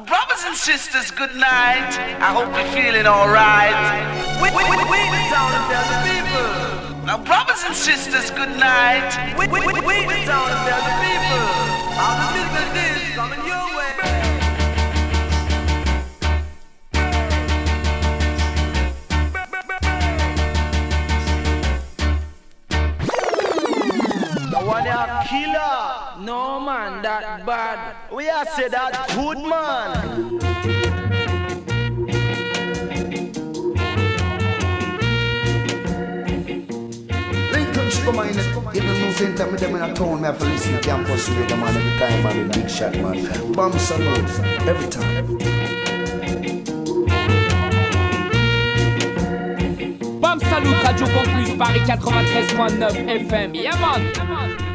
brothers and sisters, good night. I hope you're feeling alright. We, we, we, we the people. Now, brothers and sisters, good night. We, we, we, we the people. All the is coming your way. one killer. No man, that bad. We are say that good man. Lincoln Strummer in it. Even no same time with them in a town, me have to listen to campus radio man every time, man. Big shot, man. Bam Salute every time. Every time. Bam Salut Radio Campus Paris 93.9 FM. Yeah man. Massive,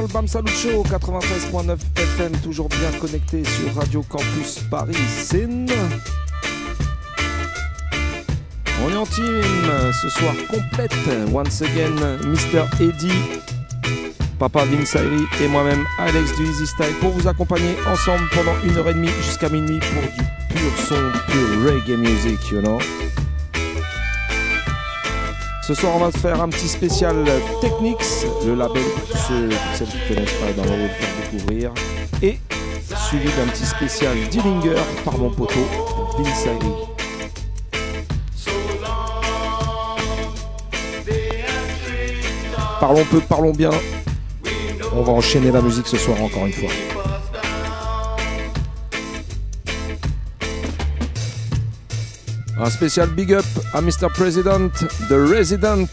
dans BAM Salut Show 93.9 FM, toujours bien connecté sur Radio Campus Paris Sin. On est en team ce soir complète. Once again, Mr. Eddie, Papa Vince et moi-même Alex du Easy Style pour vous accompagner ensemble pendant une heure et demie jusqu'à minuit pour du pur son, pur reggae music, you know. Ce soir, on va faire un petit spécial Technics, le label pour ceux celles qui ne connaissent pas, dans le faire découvrir. Et suivi d'un petit spécial Dillinger par mon poteau Vince Parlons peu, parlons bien. On va enchaîner la musique ce soir encore une fois. Un spécial big up à Mr. President, The Resident.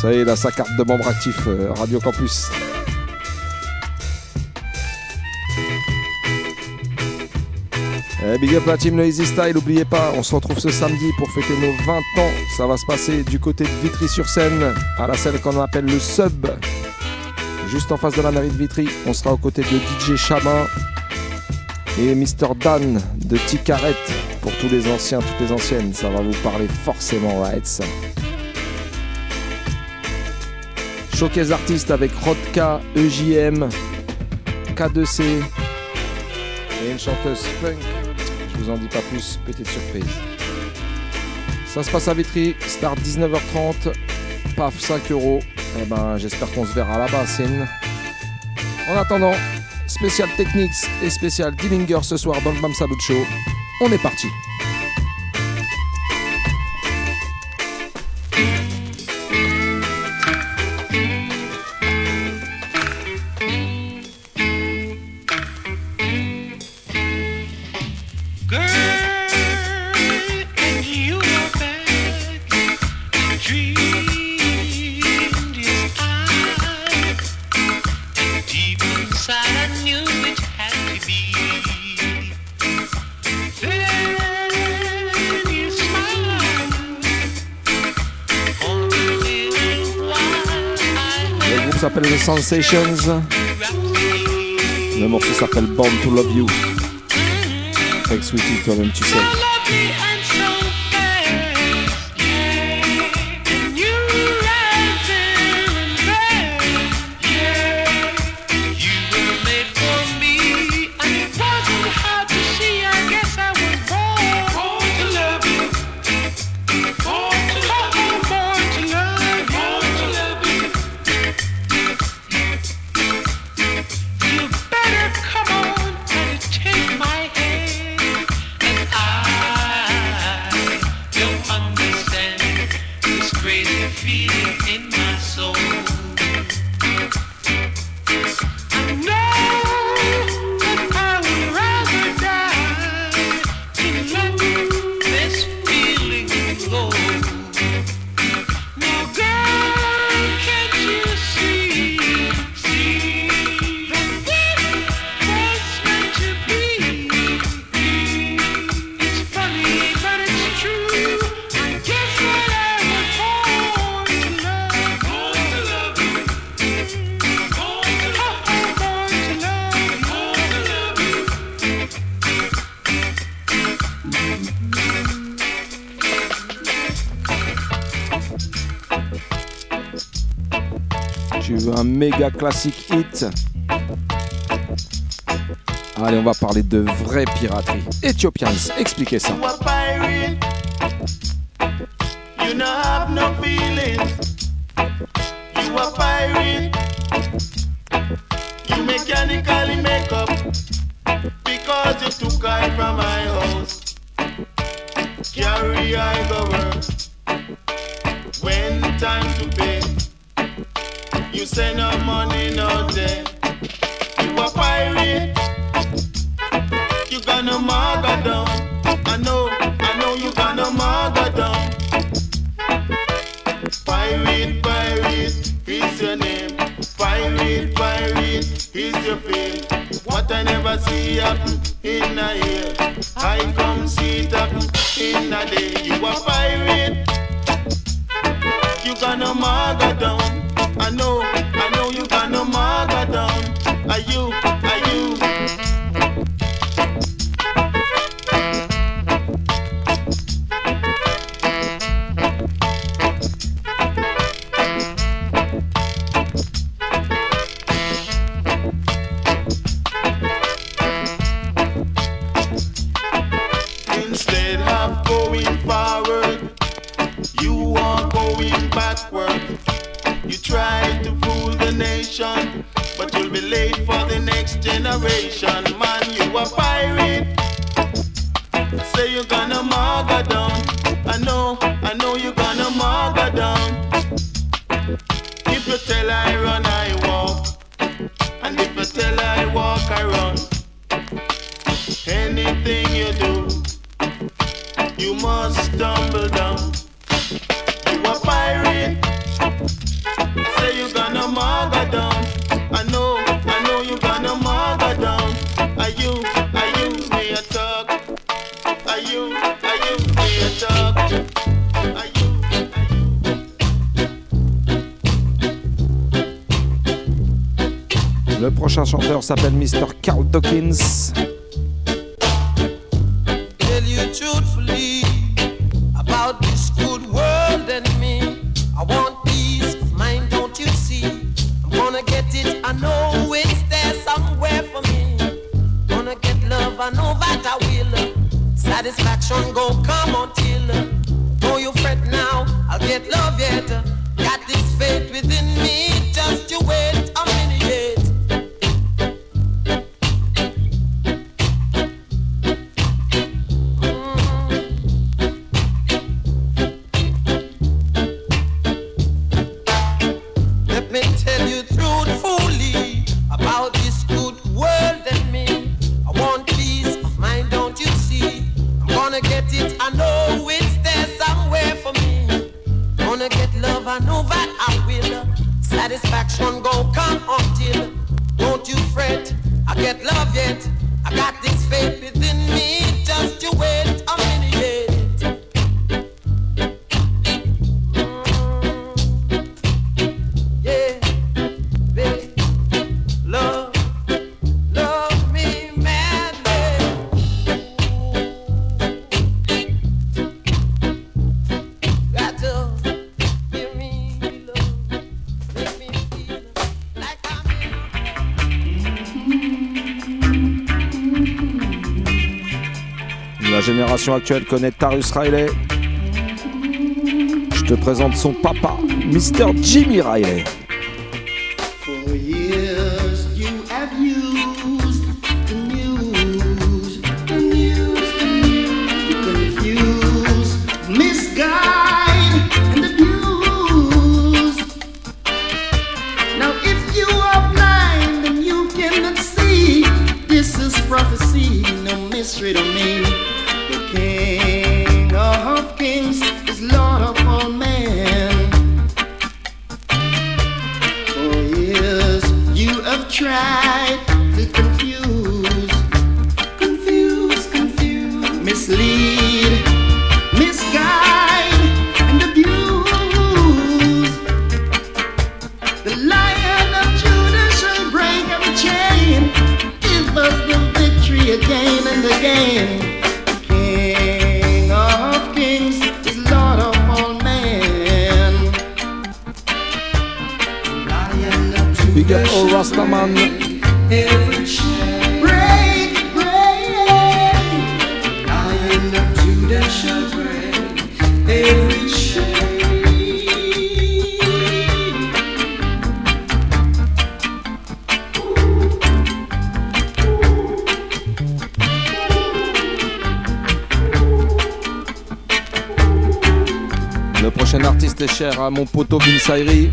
Ça y est, a sa carte de membre actif euh, Radio Campus. Eh, big up la team Easy Style, n'oubliez pas, on se retrouve ce samedi pour fêter nos 20 ans. Ça va se passer du côté de Vitry-sur-Seine, à la scène qu'on appelle le Sub. Juste en face de la mairie de Vitry, on sera aux côtés de DJ Chamin et Mr. Dan de Ticaret pour tous les anciens, toutes les anciennes, ça va vous parler forcément, right Showcase artiste avec Rodka, EJM, K2C et une chanteuse funk. Je vous en dis pas plus, petite surprise. Ça se passe à Vitry, start 19h30, paf 5 euros. Eh ben, j'espère qu'on se verra là-bas, En attendant, spécial Technics et spécial Dillinger ce soir dans le Bam Salut Show. On est parti. Sensations. Le morceau s'appelle Born to Love You. Avec Sweetie, toi-même tu sais. méga classique hit. Allez, on va parler de vraie piraterie. Ethiopians, expliquez ça. actuelle connaît Tarus Riley. Je te présente son papa, Mr. Jimmy Riley. Cher à mon poteau Vince Ayri.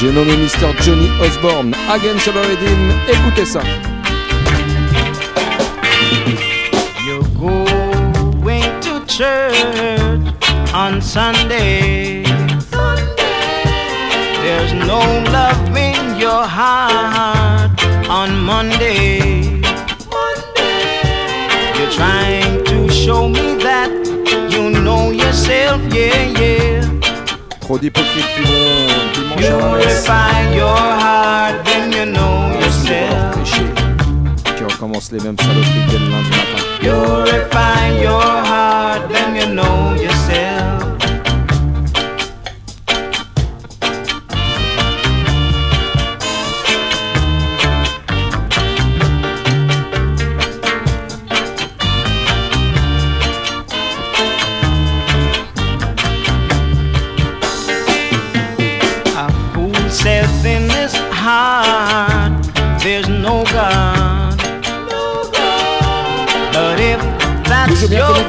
J'ai nommé Mr. Johnny Osborne. Against the Redeem. Écoutez ça. You're going to church on Sunday. There's no love in your heart on Monday. You're trying to show me that you know yourself, yeah, yeah. Trop d'hypocrites qui vont dimanche à la messe. Purify your heart, then you know yourself. Péché. Qui recommence les mêmes saloperies dès le lundi matin.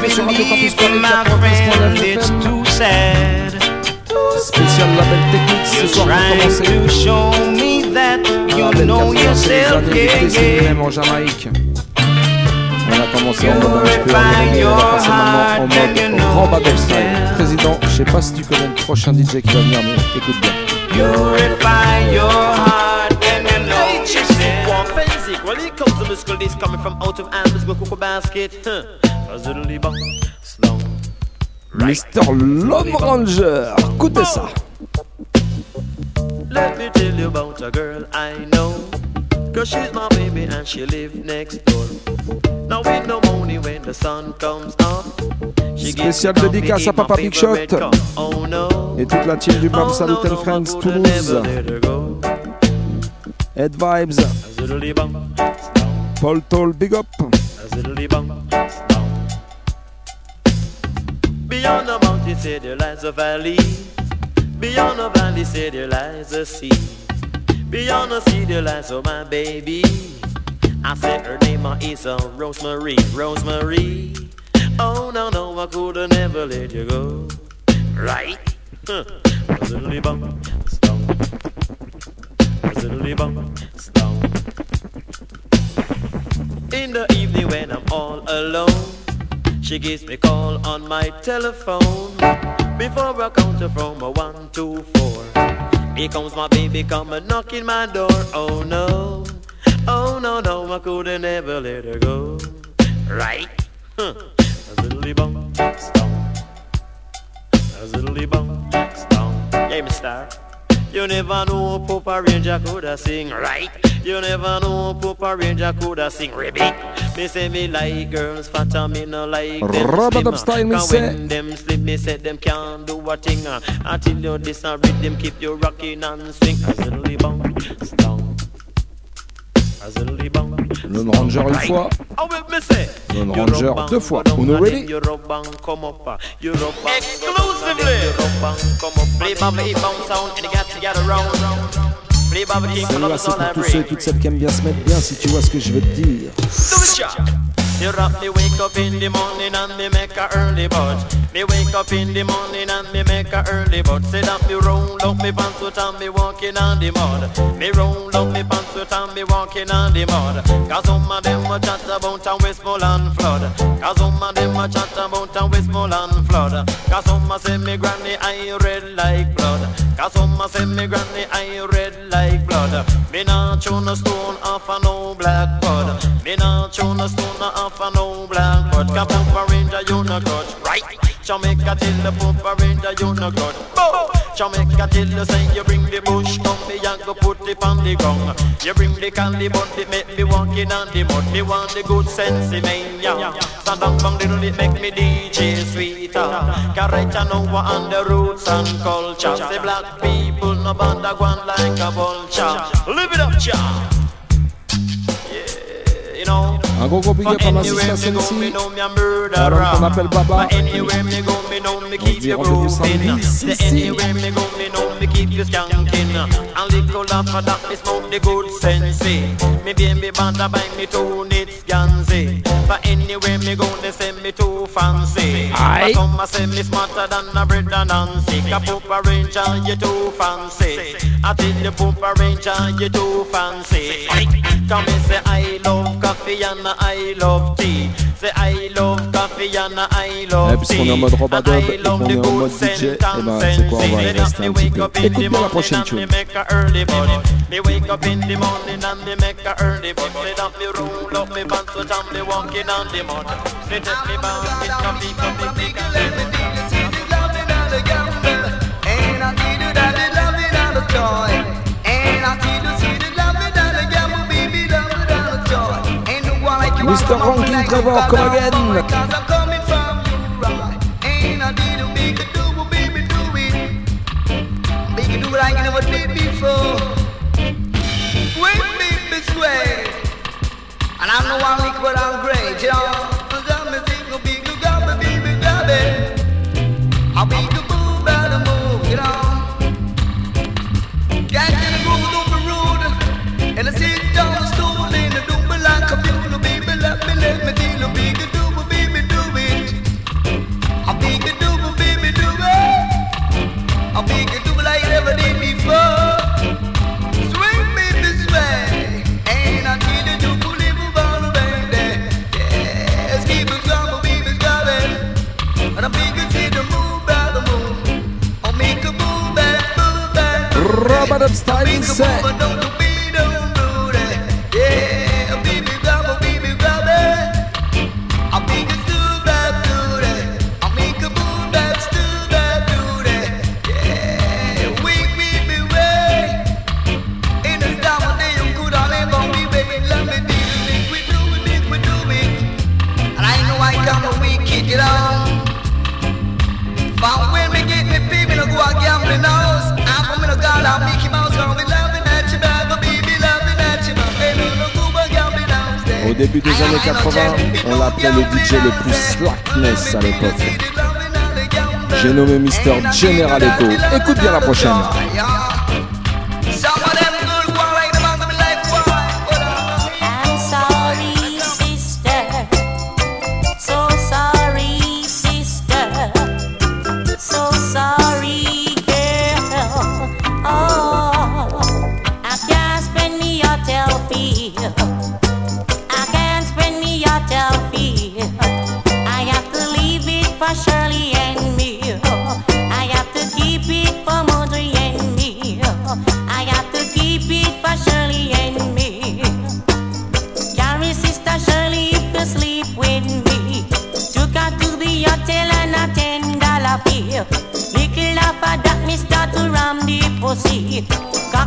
Belief, Paris, my 93.9 friend, it's FM. too sad. Spécial label technique ce soir pour trying commencer. to show me that you know 80 yourself, yeah, yeah. lui-même en Jamaïque. On a commencé en mode un petit peu animé, on va passer maintenant en mode know Rambadop style. Président, je sais pas si tu connais le prochain DJ qui va venir, mais écoute bien. Purify your heart, then you know yourself. Well, it comes to musical, this coming from out of hand, musical cocoa basket. Huh. Mr. Love Ranger, écoutez ça. Let me tell you about a girl I know. Cause she's my baby and she live next door. Now with no money when the sun comes up. Spécial dédicace à Papa Big Shot. Oh no. Et toute la team du Bam Oh, Salut no, no, Friends Toulouse. Head Vibes. Paul Toll, big up. Beyond the mountain, say there lies a valley. Beyond the valley, say there lies a sea. Beyond the sea, there lies oh my baby. I said her name is uh, Rosemary, Rosemary. Oh no no, I coulda never let you go. Right? A ziddly bum, slow. A bum, slow. In the evening when I'm all alone, she gives me call on my telephone. Before I count her from a one to four, here comes my baby come a knocking my door. Oh no, oh no no, I coulda never let her go. Right? Huh. A ziddly bum, stone. A ziddly bum, stone. Yeah, me star. You never know Papa Ranger coulda sing right. You never know Papa Ranger coulda sing ribbit. Me say me like girls fat and me no like them style, me say. when them slip, me say them can't do a thing. Until you this and rhythm keep you rocking and swing. A ziddly bum, stone. Lone Ranger une fois. Lone Ranger deux fois. On ready. Celle-là, c'est pour tous ceux et toutes celles qui aiment bien se mettre bien, si tu vois ce que je veux te dire. The rock me wake up in the morning and me make a early budge. Me wake up in the morning and me make a early budge. Say that me roll up me pantsuit and me walking on the mud. Me roll up me pantsuit and me walking on the mud. Cause some of them a chat about a Westmoreland flood. Cause some of them a chat about a Westmoreland flood. Cause some a say me granny red like blood. Cause some a say me granny eye red like blood. Me not chew no stone off a no black bud. Me not chew no stone off a no black bud. Cause Papa Ranger you no grudge, right? Jamaica till the Papa Ranger you no grudge. Boom! Jamaica till you say you bring the bush come me and go put it on the ground. You bring the candy but it make me walking on the mud. Me want the good sense me, yeah. Stand up from little it make me DJ sweeter. Correct and over on the roots and culture. Say black people no bother one like a vulture. Live it up, cha. You know. Un gros gros big up à ma sister Sensi. Alors qu'on appelle Baba. On se dit rendez-vous samedi. Si, si. Anywhere me go, me know me keep you skanking. And little after that, me smoke the good sense. Me baby banda buy me two nits gansy. But anywhere me go, they say me too fancy. Aye. But some a say me smarter than a bread and Nancy. A Poopa Ranger, you too fancy. I tell the Poopa Ranger, you too fancy. Come and say I love coffee and I love tea. Say I love coffee and I love Ouais, puisqu'on est en mode Robadub et qu'on est en mode DJ, et ben c'est quoi, on va y rester un petit peu. Écoute bien la prochaine tune. Me wake up in the morning and me make a early bud. Say that me roll up me pants so jam me walking on the mud. Me take me back in coffee, coffee, coffee. And I see the daddy loving on the toy. Mr. Ranking Trevor, come again. Like you never did before. Wait, baby, sway. And I'm the one weak, but I'm great, you Robadub style set. Début des années 80, on l'appelait le DJ le plus slackness à l'époque. J'ai nommé Mr. General Echo. Écoute bien la prochaine.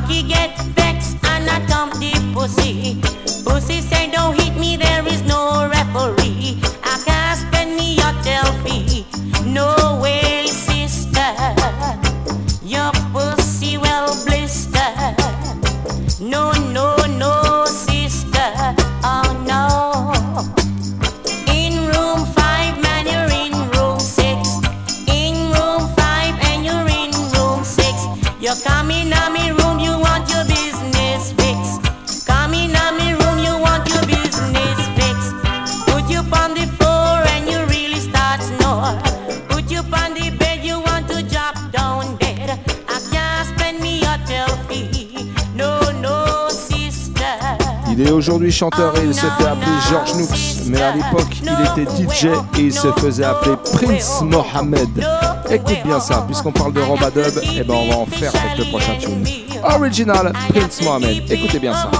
Cocky get vexed and I dump the pussy. Pussy say don't hit me, there is no referee. I can't spend me hotel fee. No way, aujourd'hui chanteur et il se fait appeler George Nooks, mais à l'époque il était DJ et il se faisait appeler Prince Mohammed. Écoute bien ça, puisqu'on parle de Robadub, et ben on va en faire avec le prochain tune. Original Prince Mohammed, écoutez bien ça.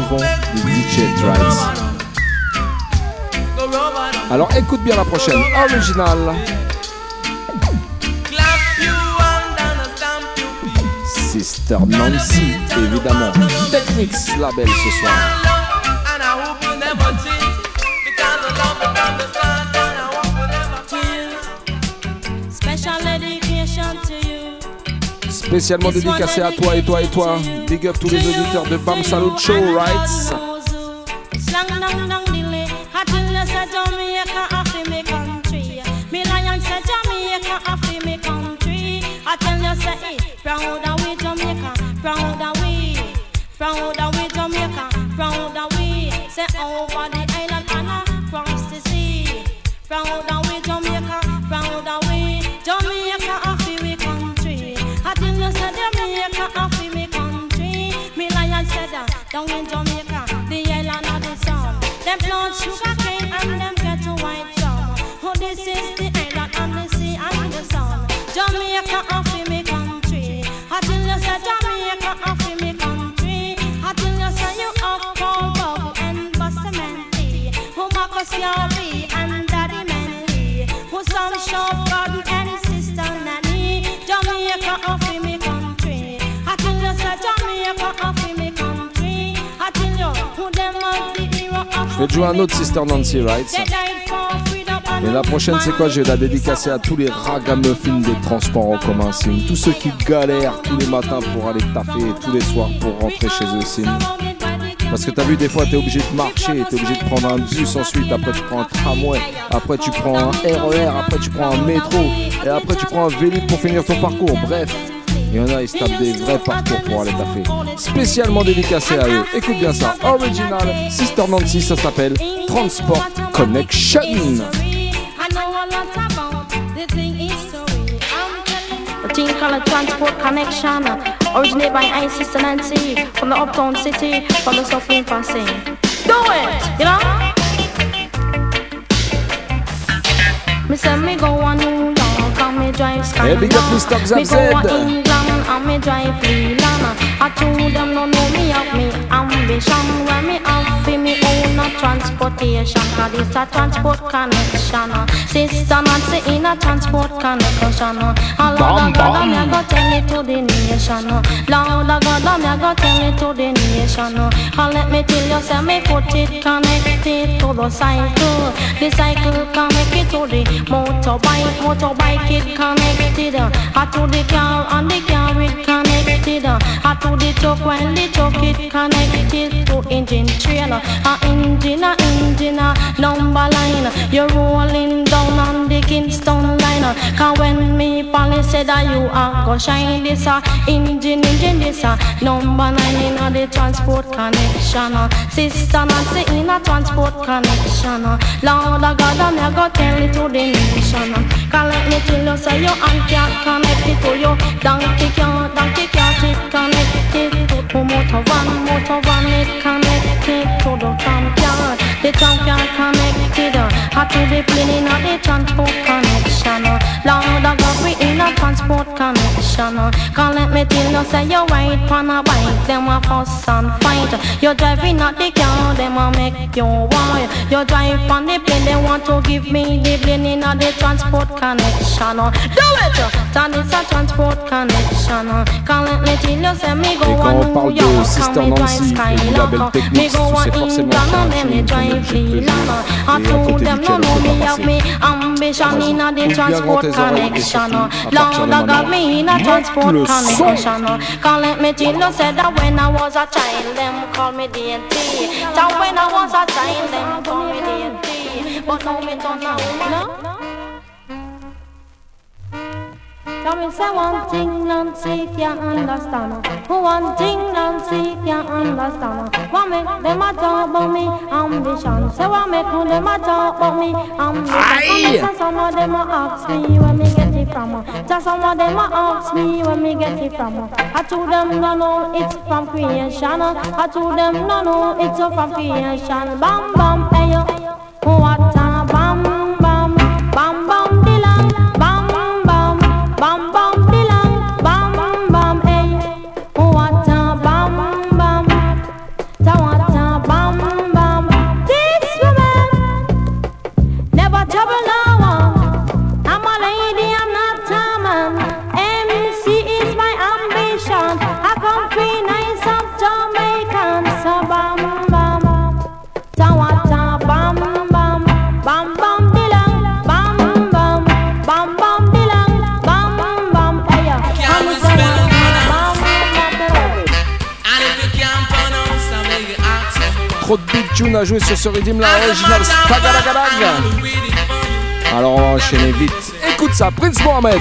Souvent des DJ Drives. Go rubber done. Alors écoute bien la prochaine, original. Clap you and then I stamp you. Sister Nancy, évidemment. Techniques label ce soir. Spécialement dédicacé à toi et toi et toi. Big up tous les auditeurs de Bam Salut Show, right? I tell you say vais jouer un autre Sister Nancy, right? They died for freedom and Et la prochaine, c'est quoi? Je vais la dédicacer à tous les ragamuffins des transports en commun, Sim. Tous ceux qui galèrent tous les matins pour aller taffer et tous les soirs pour rentrer chez eux. Parce que t'as vu, des fois, t'es obligé de marcher, t'es obligé de prendre un bus ensuite, après tu prends un tramway, après tu prends un RER, après tu prends un métro, et après tu prends un vélo pour finir ton parcours. Bref, il y en a, ils se tapent des vrais parcours pour aller taffer. Spécialement dédicacé à eux. Écoute bien ça. Original, Sister Nancy, ça s'appelle Transport Connection. Thing called transport connection. Originated by I Sister Nancy from the uptown city, from the suffering passing. Do it, you know? Me say me go on me drive Hey, big up Mr. Me go Zed. England and me drive Leyland. I told them no know me have me ambition where me have for me own a transportation. Cause it's a transport connection. Sister Nancy in a transport connection. Lord of God, I'm a go tell it to the nation. Lord of God, a go tell it to the nation. And let me tell you, say me put it connected to the cycle. The cycle connect it to the motorbike. Motorbike it connected. uh, to the car and the car it connected. uh, to the truck when the truck it connected to engine trailer. A engine, a engine, a number line. You're rolling down on the Kingston line. uh, Cause when me police said that you are go shine this a engine, engine this a number nine in a the transport connection. uh. Sister Nancy in a transport connection. Uh. Lord of God, I'm a go tell it to the nation. let me tell you, say your aunt can't connect it to you. Donkey can't, donkey can't it connected to motor van, motor van it connected to the tram car. The tram car connected uh, to the plane in a the transport connection. Lord of God, we in a transport connection. Cause let me tell you say you ride on a bike, them a fuss and fight. You driving at the car, them a make you. You drive on the plane, they want to give me the plane in a the transport connection. Do it, that is a transport connection. Can't let me tell you say me go on New York, and me drive Nancy et du label Skylark. Me go on England, qu'il y a and me drive que je Leyland. préfère. I told them duquel no, on no, peut me have me ambition in a the Ouvre bien grand transport et connection. Oh. partir Lord, I got me in a transport connection. Oh. Can't let me tell you said that when I was a child, them call me DNT. That when I was a child, them call me DNT. But now me turn now, no? Tell me say one thing Nancy can't understand. One thing Nancy can't understand. What make them a talk about me? Ambition. Say what make them a talk about me? Ambition. Aye. Some some of them a ask me where me get it from. Just some of them a ask me where me get it from. I told them no no it's from creation. I told them no no it's from creation. Bam bam hey yo. What à jouer sur ce rythme là, ah, original Alors on va enchaîner vite. Écoute ça, Prince Mohamed.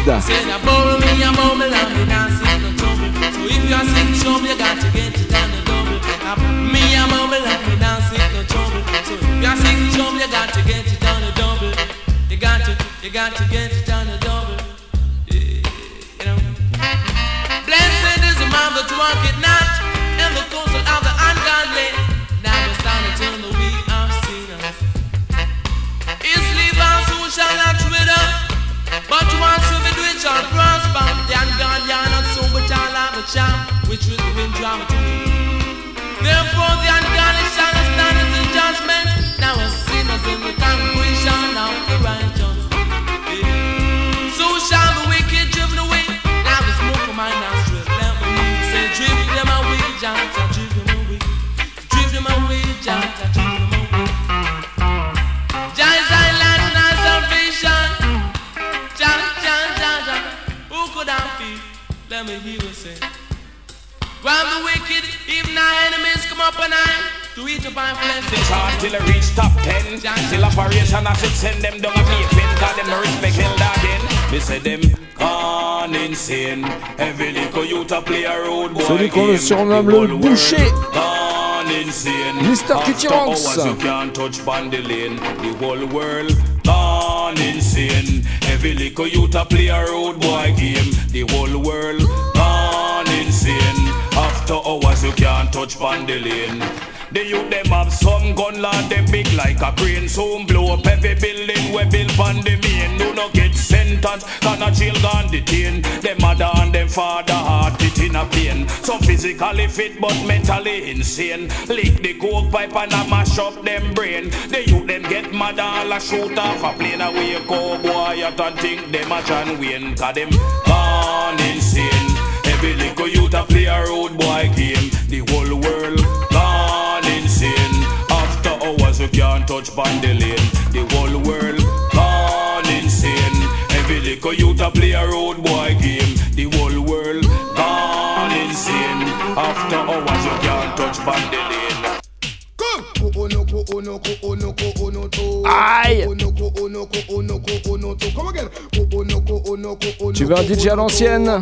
Shall not wither, but once you be which shall prosper. The ungodly are not so, but all have a charm, which will wind drive to Therefore the ungodly shall stand in judgment. Now a sinners in the congregation of the righteous. Me hear you say. While the wicked, even our enemies come up and I to eat up our flesh. The chart till it reach top 10 Till operation I should send them down a pavement Call them no respect held again Me say them gone insane Every little youth a play a road boy Celui qu'on game. surnomme The le whole boucher. world Gone insane Mr. After Kitty Ranks. hours you can't touch bandy lane The whole world gone insane Every little youth a play a road boy game. The whole world gone insane After hours you can't touch bandy lane the youth them have some gun land them big like a crane. Soon blow up every building we build on the main. Do not get sentence, can a jail gone detain Them mother and them father heart it in a pain. Some physically fit but mentally insane. Lick the coke pipe and a mash up them brain. The youth them get mad all a shoot off a plane. Away Cowboy at and think them a John Wayne Cause them gone insane. Every little youth a play a road boy game. The whole world touch bandy lane The whole world gone insane. Every little youth a play a road boy game The whole world gone insane. After hours you can't touch bandy lane Aïe! Tu veux un DJ à l'ancienne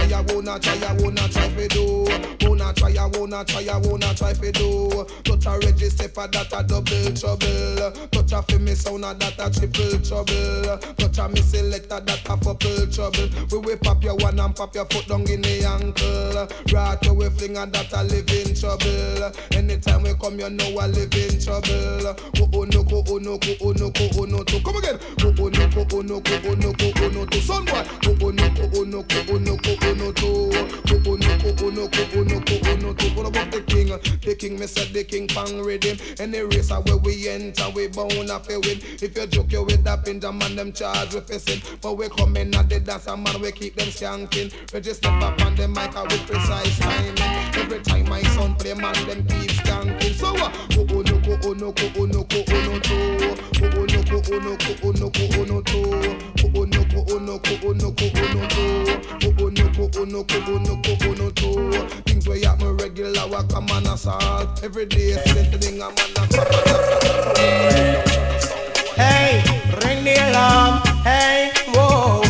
Wanna try, I wanna try for do. Wanna try, I wanna try, I wanna try for do. Touch a register for that a double trouble. Touch a fi me sound that a triple trouble. Touch a me selector that a couple trouble. We we pop your one and pop your foot down in the ankle. Right away fling and that a live in trouble. Anytime we come, you know I live in trouble. Go oh no, go oh no, go oh no, go oh no, to come again. Go oh no, go oh no, go oh no, go oh no, to son boy. Go oh no, go oh no, go oh no, go oh no, to. No, to. The king? The king, me said the king pang rhythm. Any race where we enter, we bound a fi win. If you joke you with that pinja man, them charge with fishing. But we come in at the dance, and man, we keep them skanking. Register up on the mic with precise timing. Every time my son play, man, them keep skanking. So uh, oh no, oh no, oh no, oh no, to. Go oh no, oh no, oh no, oh no, to. Go oh no, go oh no, go oh no, go oh no, to. Go oh no, go oh no, go oh no, go oh no, to. Things where happen regular, we come on assault. Every day, same thing, I'm on Hey, ring the alarm. Hey, whoa.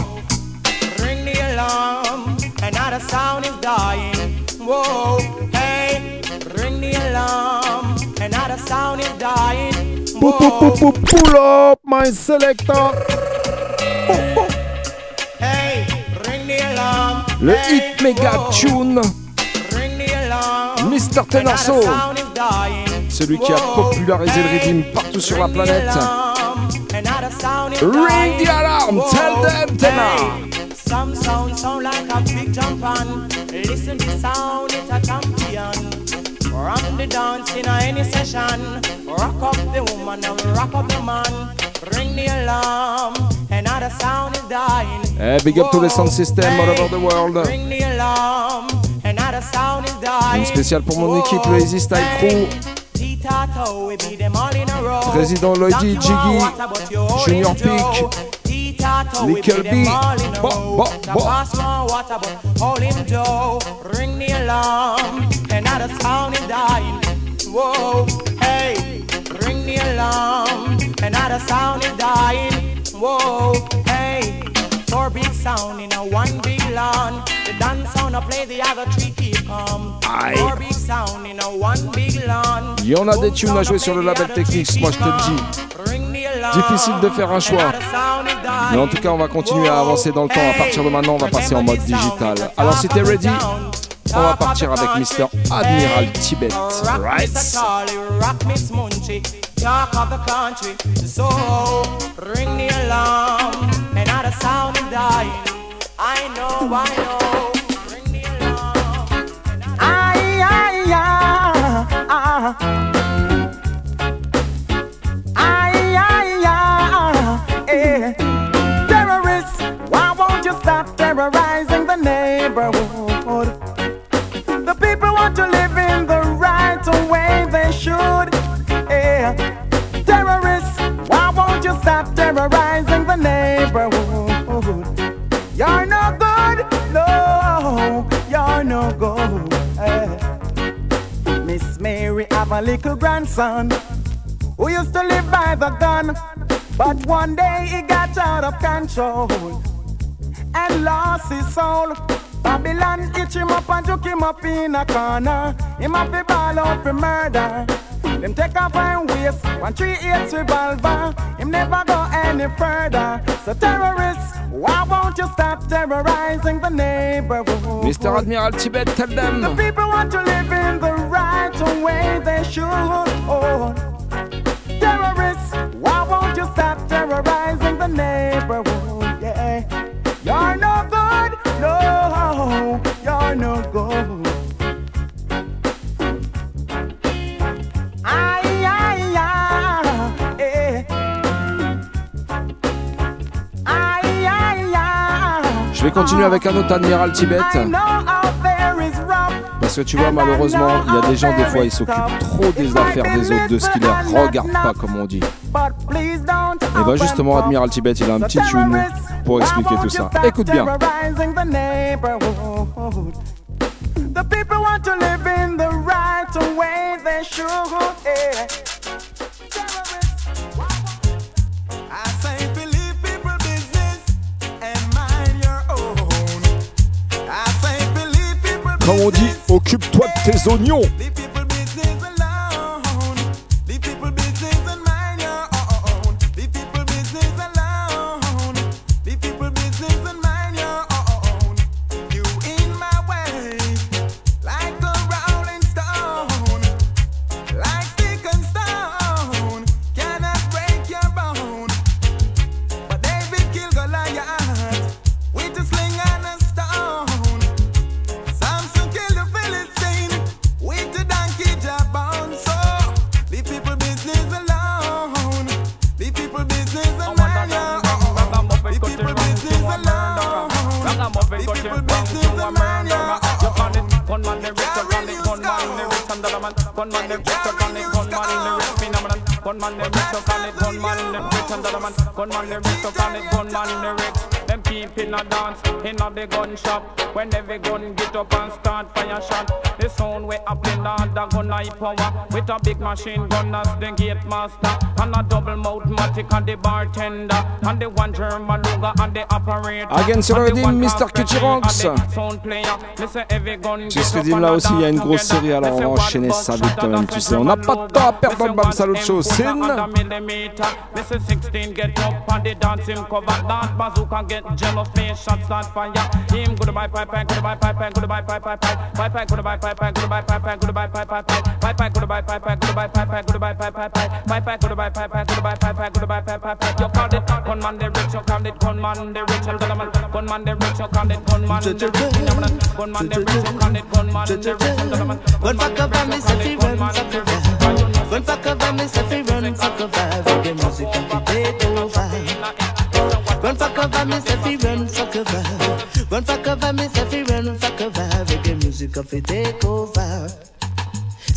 Ring the alarm. Another sound is dying. Whoa. Hey, ring the alarm. Another sound is dying. Pull up my selector. Le hit méga tune. Ring the alarm. Mr. Tenarso. Celui qui a popularisé le rhythm partout sur la planète. Ring the alarm. Tell them, Tenor. Hey, Some sound sound like a big jump on. Listen to sound, it's a champion. The dance in any session. Rock up the woman and rock up the man. Ring the alarm. Another sound is dying. Eh, big up tous les sound systems all over the world. Ring the alarm. Another sound is dying. Une spéciale pour mon équipe, le Easy Style Crew. Président Lloydie, Donkey Jiggy, Junior. Peak, Titato, we them B. all in a Bo, row. bo, The bo. fast one water, but hold him Joe. Ring the alarm, another sound is dying. Whoa, hey, ring the alarm, another sound is dying. Whoa, hey, four big sound in a one big lawn. Dance sound I play, the other three keep calm. Aïe. Four big sound in a one big lawn. Il y en a des tunes à jouer sur le label Technics, moi je te le dis. Difficile de faire un choix. Mais en tout cas, on va continuer à avancer dans le temps. À partir de maintenant, on va passer en mode digital. Alors si t'es ready, on va partir avec Mr. Admiral Tibet. Right? Mr. Charlie, rock Miss Munchie, talk of the country. So ring the alarm, another sound is dying. I know, I know. Have a little grandson who used to live by the gun, but one day he got out of control and lost his soul. Babylon itch him up and took him up in a corner. Him up a ball out for murder. Them take off and waste one three eight revolver. Him never go any further. So terrorists, why won't you stop terrorizing the neighborhood? Mr. Admiral Tibet, tell them. The people want to live in the right way they should. Oh. Terrorists, why won't you stop terrorizing the neighborhood? Yeah. You're no good, no, you're no good. Eh. Je vais continuer avec un autre Admiral Tibet. Parce que tu vois, malheureusement, il y a des gens, des fois, ils s'occupent trop des affaires des autres, de ce qui les regarde pas, comme on dit. Et bah, justement, Admiral Tibet, il a un petit tune pour expliquer tout ça. Écoute bien. On dit occupe-toi de tes oignons. Man. Gunman the rich, gun it, gunman the rich, phenomenon. Gunman the rich, gun it, gunman the rich, and the man. Gunman the rich, gun it, gunman the rich. Keep in a dance, in a the gun shop. When every gun get up and start fire shot. The sound way up in the the gun high power. With a big machine gun as the gate master. And a double mouth matic and the bartender. And the one German Luger and the operator. Again le one Mr. Gun Sur ce redeem là aussi, il y a une grosse série, alors on va enchaîner ça vite quand même, tu sais. On n'a pas de temps à perdre dans le Bam Salut Show. C'est 16 get up on the fire. Him goodbye pipe pipe goodbye pipe pipe goodbye pipe pipe pipe pipe pipe goodbye pipe pipe goodbye pipe pipe goodbye pipe pipe pipe pipe goodbye pipe pipe goodbye pipe pipe goodbye pipe pipe pipe pipe goodbye pipe pipe goodbye pipe pipe goodbye pipe pipe pipe. You call it gunman the rich, you call it gunman the rich and gentleman. Gunman the rich, you call it gunman the rich gentleman. Gunman the rich, you call it gunman the rich and gentleman. Run for cover, me say fi run cover. Run for cover, me say fi run cover. Reggae music and over. Run for cover, me say fi run for cover. Run for cover, me say fi run for cover. Reggae music and fi take over.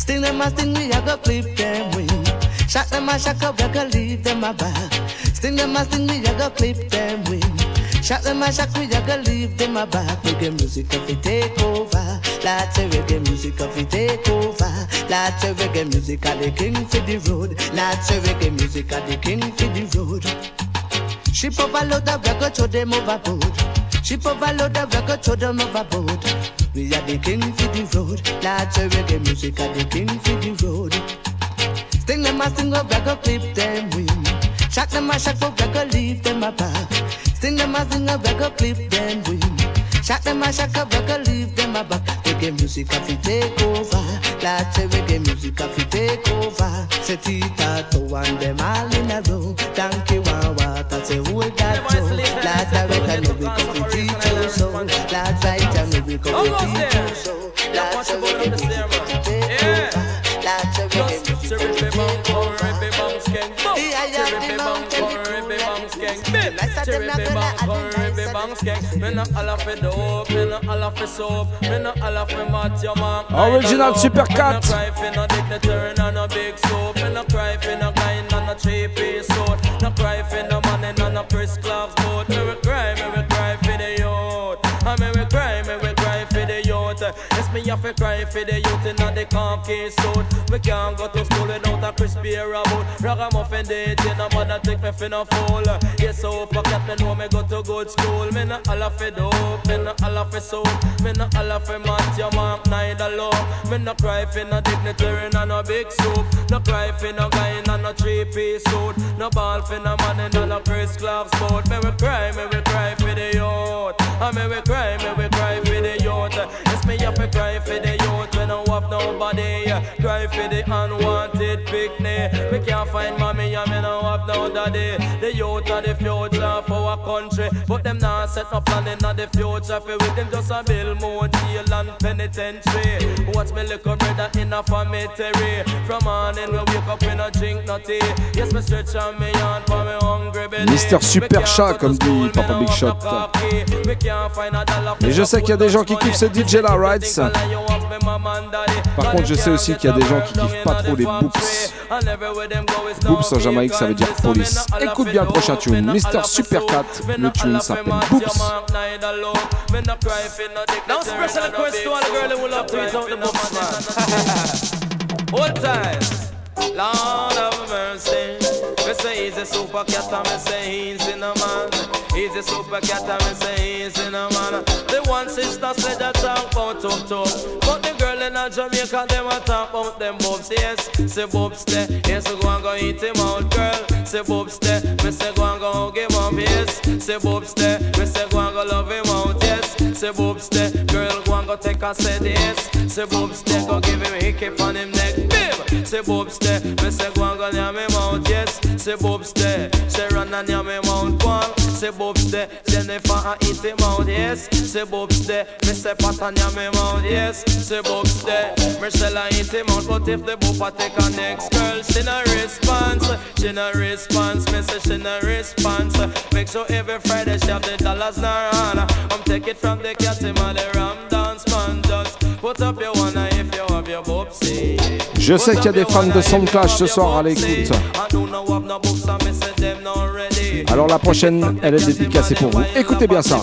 Sting them a sting, we a go clip them wing. Shot them a shock up, we a go leave them a back. Sting them a sting, we a go clip them wing. Shot them a shock, we a go leave them a back. Reggae music and fi take over. Lots of reggae music of it take over. Lots of reggae music are the king for the road. Lots of reggae music are the king for the road. Ship overload of record, throw them overboard. Ship overload of record, throw them overboard. We are the king for the road. Lots of reggae music are the king for the road. Sting them a sting up, record, clip them win. Shot them a shot up, record, leave them a back. Sting them a sting up, record, clip them win. Shot them a shot up, record, leave them a back. Reggae music have to take over. Lots of reggae music have to take over. Say Tita to and them all in a row. Donkey one water, say hold that Joe. Lots of reggae music have to teach you so. Lots of reggae music have to teach you so. Lots of reggae music have to take over. Lots of reggae music have to take over. Yeah, yeah, the mountain. Nice of them Me alla for dope, me alla for soap, me alla for mat your man. Original Super Cat. Me cry for no dignitary, no no have to cry for the youth in the khaki suit. We can't go to school without a crispy air about. Ragamuffin dating, no mother take me for no fool. Yes, so pocket me know me go to good school. Me no all for dope, me no all for soap. Me no all for mat, your mark neither low. Me no cry for no dignitary, no no big soup. No cry for no guy, no no three piece suit. No ball for no money, no no first class sport. Me we cry, me we cry for the youth. And me we cry, me we cry for the youth. Me have to cry for the youth when I have nobody. Cry for the unwanted picnic. Me can't find mommy and me no have no daddy. The youth are the future for our country, but them not set no plan in the future. For with them just a build more jail and penitentiary. Watch me little brother in a cemetery. From morning we wake up we no drink no tea. Yes, me stretch on me yarn for me hungry belly. Mister Super Chat, comme dit Papa Big Shot. Et je sais qu'il y a des gens qui kiffent ce DJ là, right Par contre, je sais aussi qu'il y a des gens qui kiffent pas trop les boops. Boops en Jamaïque, ça veut dire police. Écoute bien le prochain tune, Mister Super Cat. Le tune s'appelle Boops. Now special request to all the girls who love tweet out the books, man. Hold time. Lord of mercy. Me say he's a super cat and me say he's in a man. He's a super cat and me say he's in a man. The one sister said that talk about tough tough, but the girl in a Jamaica them a talk about them bobs. Yes, say bobs there. Yes, go and go eat him out, girl. Say bobs there. Me say go and go hug him up. Yes, say bobs there. Me say go and go love him out. Yes, say bobs there. Go take a set. Yes, say bobs there. Go give him hickey on him neck. Bim. Say bobs there. Me say go and go yam him out. Yes, say bobs there. Say run and yam him out. Go on. Say bobs there. Jennifer and eat him out. Yes, say bobs there. Me say pat and yam him out. Yes, say bobs there. Michelle and eat him out. But if the boopa take a next girl, she no response. She no response. Me say she no response. Make sure every Friday she have the dollars in her hand. I'm take it from the cat him and the ram dance man. Just put up your one if you have your bobsy. Je sais qu'il y a des fans de Soundclash ce soir à l'écoute. I do know have no books and me say them not ready. Alors la prochaine, elle est dédicacée pour vous. Écoutez bien ça.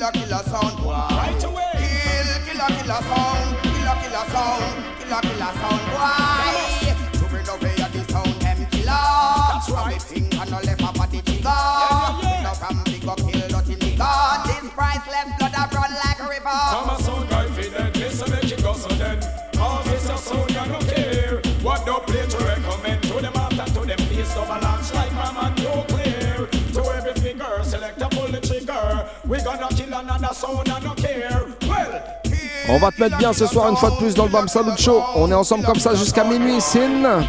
Say bobs there, yes, I'm trash and ready. Bim! Say bobs there, in my body. Say bobs there. Lord of mercy. Well, kill, killer, killer sound, killer, killer sound, killer, killer sound. Right away. Kill, killer, killer sound, killer, killer sound, killer, killer sound. Why? To bring away the sound, them killer. That's right. Finger no left up at the trigger. On va te mettre bien ce soir une fois de plus dans le Bam Salut Show. On est ensemble comme ça jusqu'à minuit, Sin.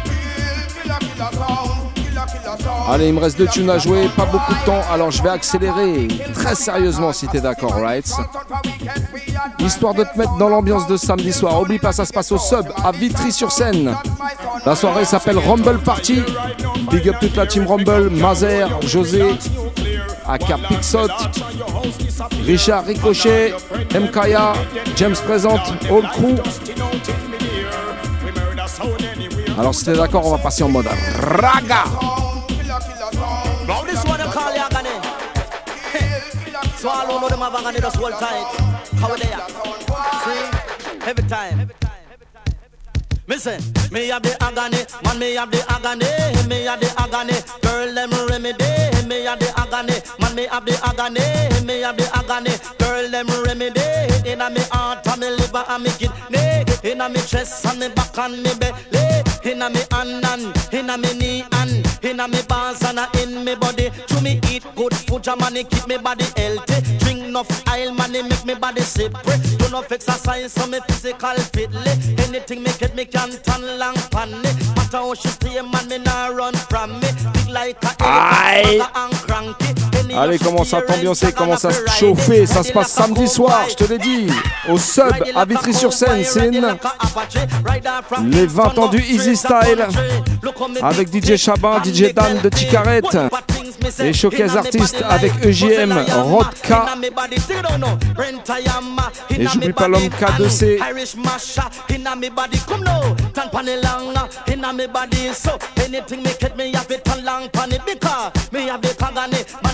Allez, il me reste deux tunes à jouer, pas beaucoup de temps, alors je vais accélérer très sérieusement si t'es d'accord, right? Histoire de te mettre dans l'ambiance de samedi soir. Oublie pas, ça se passe au sub à Vitry-sur-Seine. La soirée s'appelle Rumble Party. Big up toute la team Rumble, Mazer, José, Aka Pixot, Richard Ricochet, MKya, James présente, All Crew. Alors si t'es d'accord, on va passer en mode raga. Now this one I call you agony. So all who know them have agony just hold tight. How they are. See? Every time. Listen, me have the agony, man me have the agony, me have the agony, girl them remedy, me have the agony, man me have the agony, me have the agony, girl them remedy, inna me heart and me liver and me kidney, inna me chest and me back and me belly, inna me hand and inna me knee inna me balls and a in me body. To me eat good food, ja money keep me body healthy. Drink enough oil, money make me body separate. Do enough exercise so me physical fitly. Anything make it me can turn long pan me. Matter how she stay, man me nah run from me. Big like a elephant, and cranky. Allez, commence à t'ambiancer, commence à se chauffer? Ça se passe samedi soir, je te l'ai dit. Au sub à Vitry-sur-Seine, Sin. Les 20 ans du Easy Style. Avec DJ Chabin, DJ Dan de Ticaret. Les showcase artistes avec EJM, Rodka. Et j'oublie pas l'homme K2C.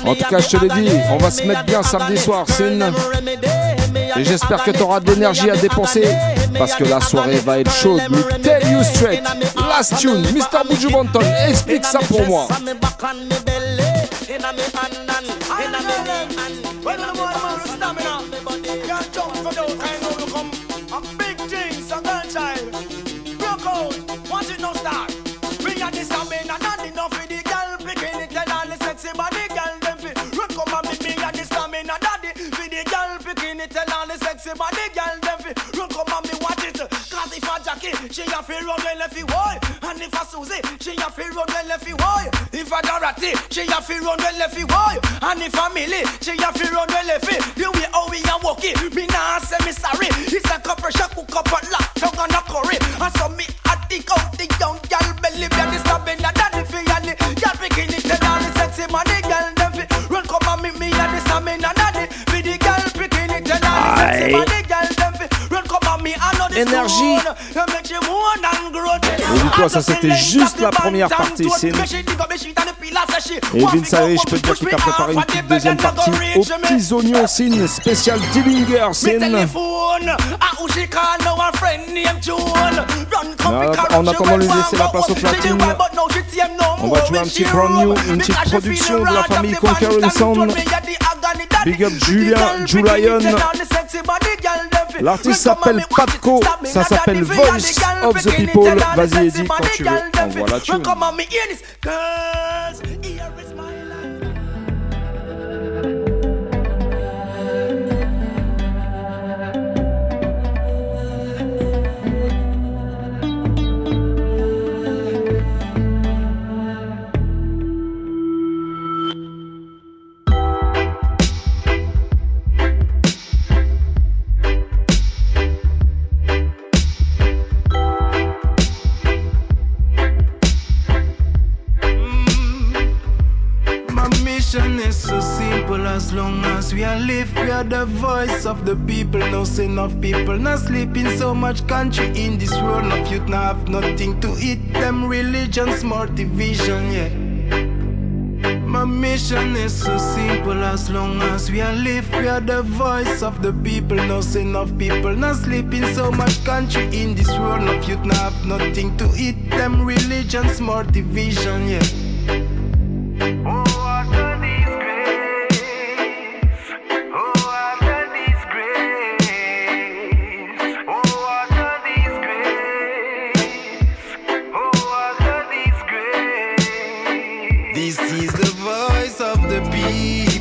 En tout cas, je te le dis, on va se mettre bien samedi soir. Une... Et j'espère que tu auras de l'énergie à dépenser parce que la soirée va être chaude. Tell you straight, last tune, Mr. Bujubanton, explique ça pour moi. Me back me belly inna me hand and inna me knee and Well, the more man with stamina, can't jump for those kind of come. A big things, a girl child. Rock out, watch it now start. We are the stamina, not enough for the girl picking it. Tell all the sexy body girl them fi run come and meet me at the stamina, daddy. For the girl picking it, tell all the sexy body girl them fi run come and me watch it. Cause if a Jackie, she a fi run well if he boy. And if a Susie, she a fi run well if he boy. If a Dorothy, she a fi run well if boy. And if a Millie, she a fi run well if. The way how we a walk it, me nah say me sorry. It's a cup of shot, cook up a lot, tongue and a curry. And so me a dig out the young girl belly, me a the stabbing a daddy fi girl picking it and all the sexy money girl them fi run come and meet me and the stabbing a daddy fi the picking it and all the sexy money girl groan. Et toi, ça c'était juste la première partie. C'est et Vince Harry, je peux te dire qu'il t'a préparé une petite deuxième partie aux petits oignons sin spécial Dillinger sin. En attendant de lui laisser la place au platine, on va jouer un petit brand new, une petite production de la famille Conquering Sound. Big up Julia, Julian. L'artiste s'appelle Patco, ça s'appelle Voice of the People. Vas-y Eddie, quand tu veux, envoie la tune. We are live, we are the voice of the people. No sin of people, not sleeping so much country in this world of youth, now have nothing to eat. Them religions, more division, yeah. My mission is so simple as long as we are live, we are the voice of the people. No sin of people, not sleeping so much country in this world of youth, now have nothing to eat. Them religions, more division, yeah. Is the voice of the people,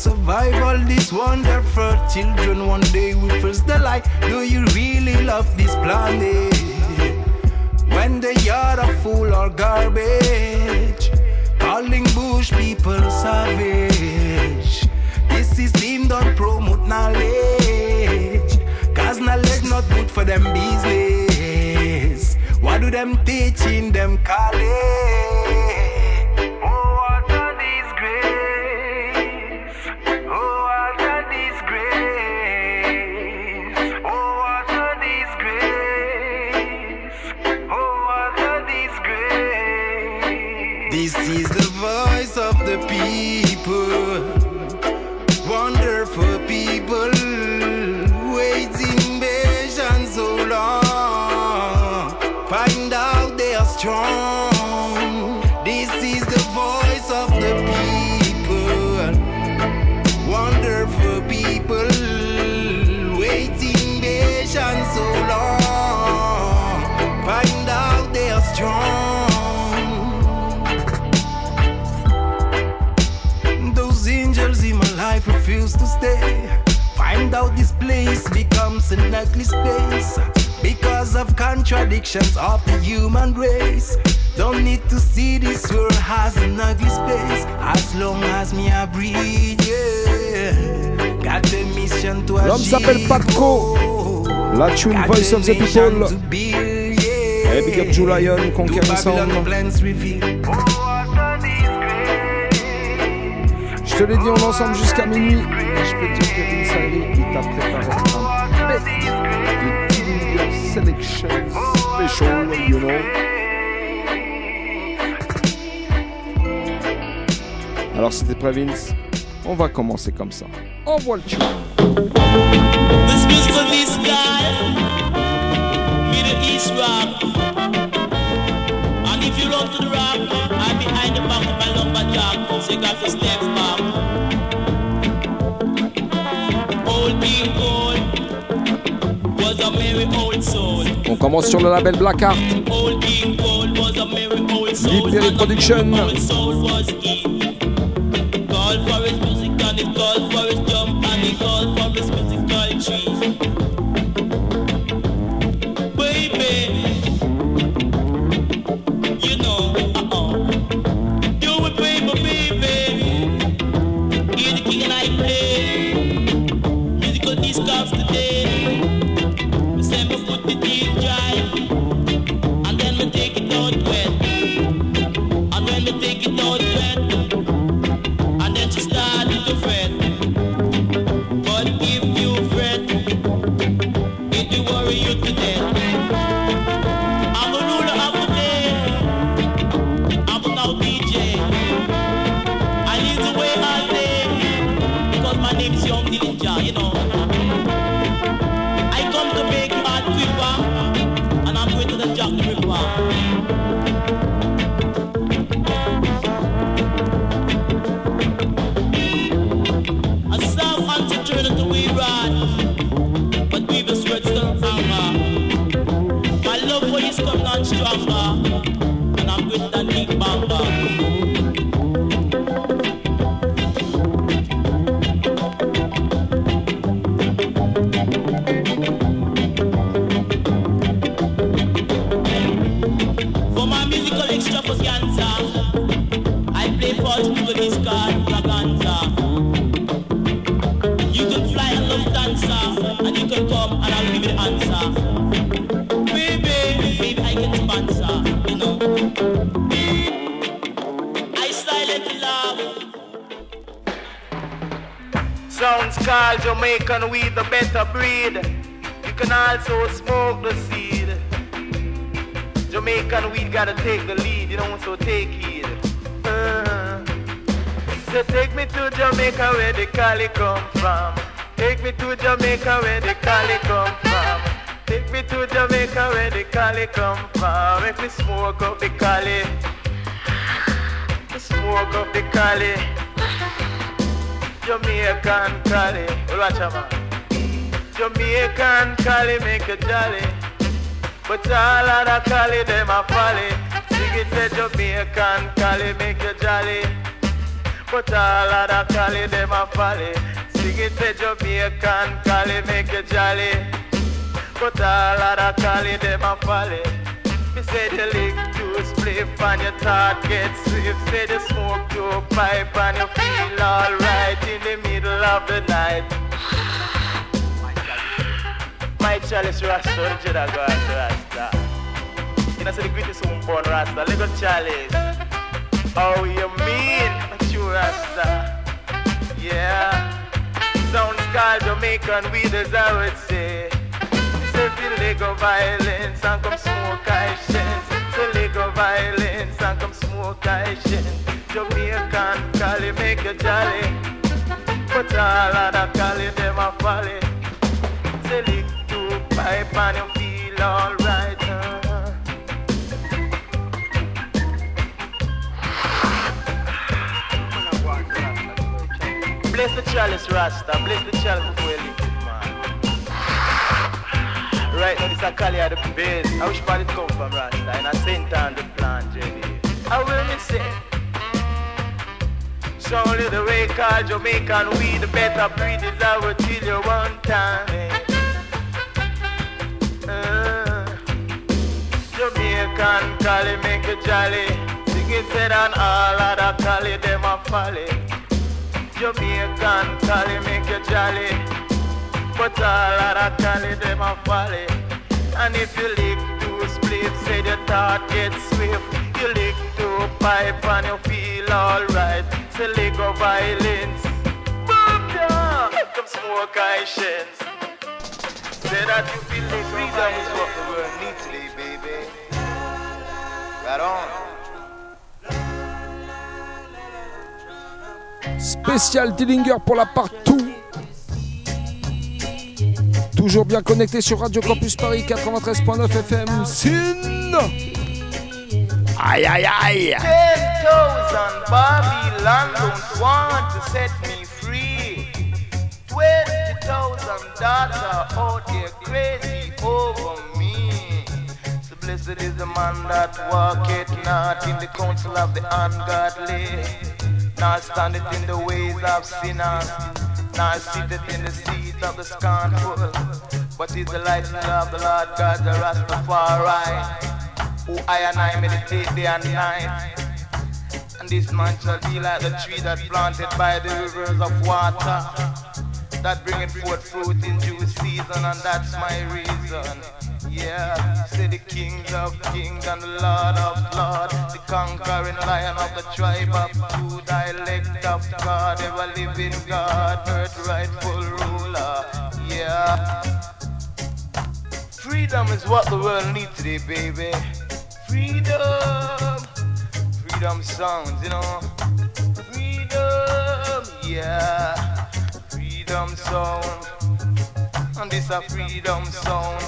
survive. All these wonderful children, one day will first the light. Do you really love this planet? When they are a fool or garbage, calling bush people savage. This system don't promote knowledge, cause knowledge not good for them business. What do them teach in them college? Stay. Find out this place becomes an ugly space because of contradictions of the human race. Don't need to see this world has an ugly space as long as me I breathe. Yeah, got the mission to L'homme s'appelle Patco. La tune Voice of the People. Et big up Julian, Conquering te l'ai dit, on est ensemble jusqu'à minuit. Et je peux te dire que Vince Harry, il t'a préparé un best Dillinger Selection Special, you know. Alors c'était prêt Vince On va commencer comme ça. Envoie le tune. This music for this guy, Middle East rock. And if you love to the rock, I'm behind the back of my lumberjack, so you got to step On commence sur le label Black Art. Old King Cole was a merry old soul. Deep Perry Production. Jamaican weed, the better breed. You can also smoke the seed. Jamaican weed gotta take the lead, you know, so take heed. Uh, so take me to Jamaica where the Cali come from. Take me to Jamaica where the Cali come from. Take me to Jamaica where the Cali come from. Make me smoke up the Cali. Smoke up the Cali. Jamaican Cali. Watch out, man. Jamaican Cali make a jolly. But all of the Cali, them a folly. Sing it say Jamaican Cali make you jolly. But all of the Cali, them a folly. Sing it say Jamaican Cali make you jolly. But all of the Cali, them a folly. Me say the lick to spliff and your thought get swift. Say the smoke to a pipe and you feel alright in the middle of the night. My chalice rasta, the Jedi God rasta. You know, say the greatest home born rasta, little chalice. Oh, you mean, you rasta? Yeah. Sounds called Jamaican weed, as I would say. Feel legal violence and come smoke I shins. Say legal violence and come smoke I shins. Jamaican Cali make you jolly. But all of the Cali them a folly. Say lick to pipe and you feel alright. Uh. Bless the chalice, Rasta. Bless the chalice Right now, this a Cali at the base. I wish it come from Rasta. And I sent on the plant, JD. I will me say. So only the way called Jamaican weed, the better breed is I will tell you one time. Uh, Jamaican Cali make you jolly. Sing it said and all of the Cali them a folly. Jamaican Cali make you jolly. But all of the Cali them a folly. And if you lick to split, say the thought gets swift. You lick to pipe and you feel alright. Say lick of violence. Boom down. Come smoke I shins. Say that you feel like freedom is what the world needs today, baby. Right on. Spécial Dillinger pour la partout. Toujours bien connecté sur Radio Campus Paris 93.9 FM. Sin Aïe aïe aïe 10,000 Babylon don't want to set me free. 20,000 daughters out there crazy over me. So blessed is the man that walketh not in the counsel of the ungodly, nor standeth in the ways of sinners, nor sitteth in the seat of the scornful. But is the light of the Lord God, the Rastafari who I and I meditate day and night. And this man shall be like the tree that planted by the rivers of water, that bringeth forth fruit in due season, and that's my reason. Yeah, say the King of kings and the Lord of lords, the conquering lion of the tribe of Judah, elect of God, ever living God, earth rightful ruler. Yeah. Freedom is what the world needs today, baby. Freedom. Freedom sounds, you know. Freedom, yeah. Freedom sound. And this a freedom sound.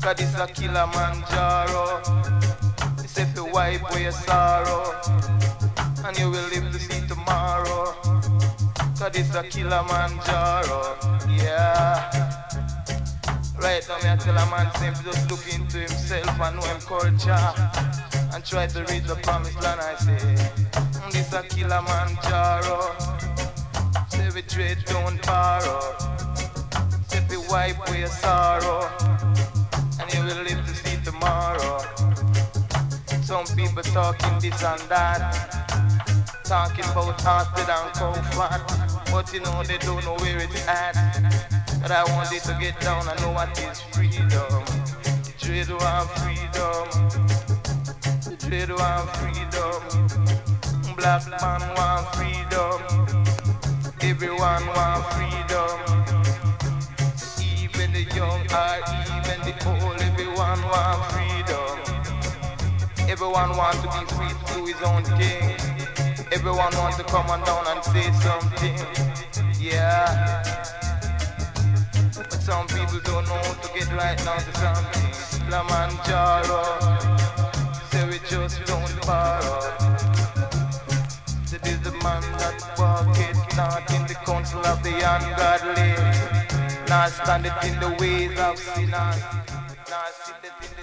Cause this a Kilimanjaro. This if you wipe away your sorrow. And you will live to see tomorrow. Cause this a Kilimanjaro, yeah. Right now, me I tell a man simply just look into himself and know him culture and try to reach the promised land. I say, mm, this a Kilimanjaro. Say we trade don't borrow. Say we wipe away sorrow you will live to see tomorrow. Some people talking this and that. talking about Austin and cow fat, but you know they don't know where it's at. But I want it to get down. I know what is freedom. Trade want freedom. Trade want freedom. Black man want freedom. Everyone want freedom. The young or even the old, everyone want freedom. Everyone want to be free to do his own thing. Everyone want to come on down and say something. Yeah. But some people don't know how to get right now to something. Kilimanjaro. Say we just don't borrow. It is the man that walketh not in the counsel of the ungodly, nor standeth in the ways of sinners.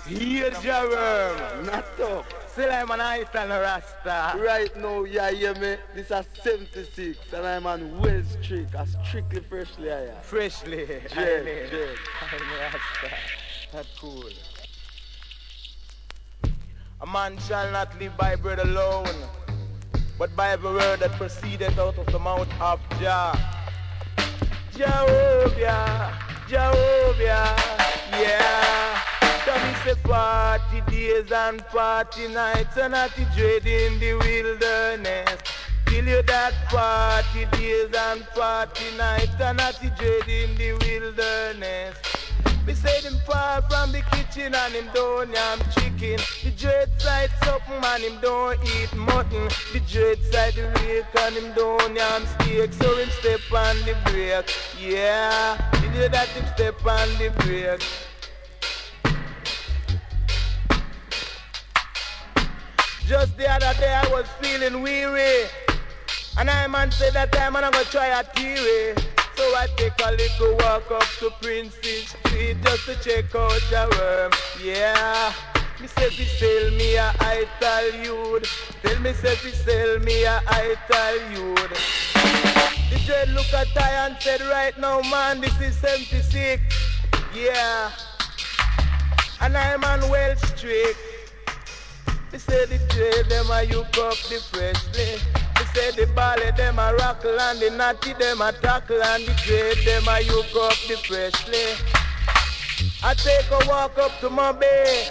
Here, Jerem, not up. Still I'm an Itan Rasta. Right now, yeah, hear me? This is 76, and I'm on Wells Street, a strictly freshly I am. Freshly, Jet, I mean. jet. I'm Rasta. That's cool. A man shall not live by bread alone, but by every word that proceedeth out of the mouth of Jah. Jehovah, Jehovah, yeah. So me say party days and party nights and not dread in the wilderness. Till you that party days and party nights and not dread in the wilderness. Me say them far from the kitchen and him don't yam chicken. The dread side something and him don't eat mutton. The dread side the rake and him don't yam steak. So him step on the brake. Yeah, he did that him step on the brake. Just the other day I was feeling weary. And I man said that time I'm gonna try a theory. So I take a little walk up to Princess Street just to check out the worm. Yeah. Me say fi sell me a ital youth. Tell me say fi sell me a ital youth. The dread look at I and said right now man this is 76. Yeah. And I'm on Well Street. Me say the dread them a you up the freshly. Say the ballet them a rockle and the natty them a tackle and the dread them a you up the freshly. I take a walk up to my bay.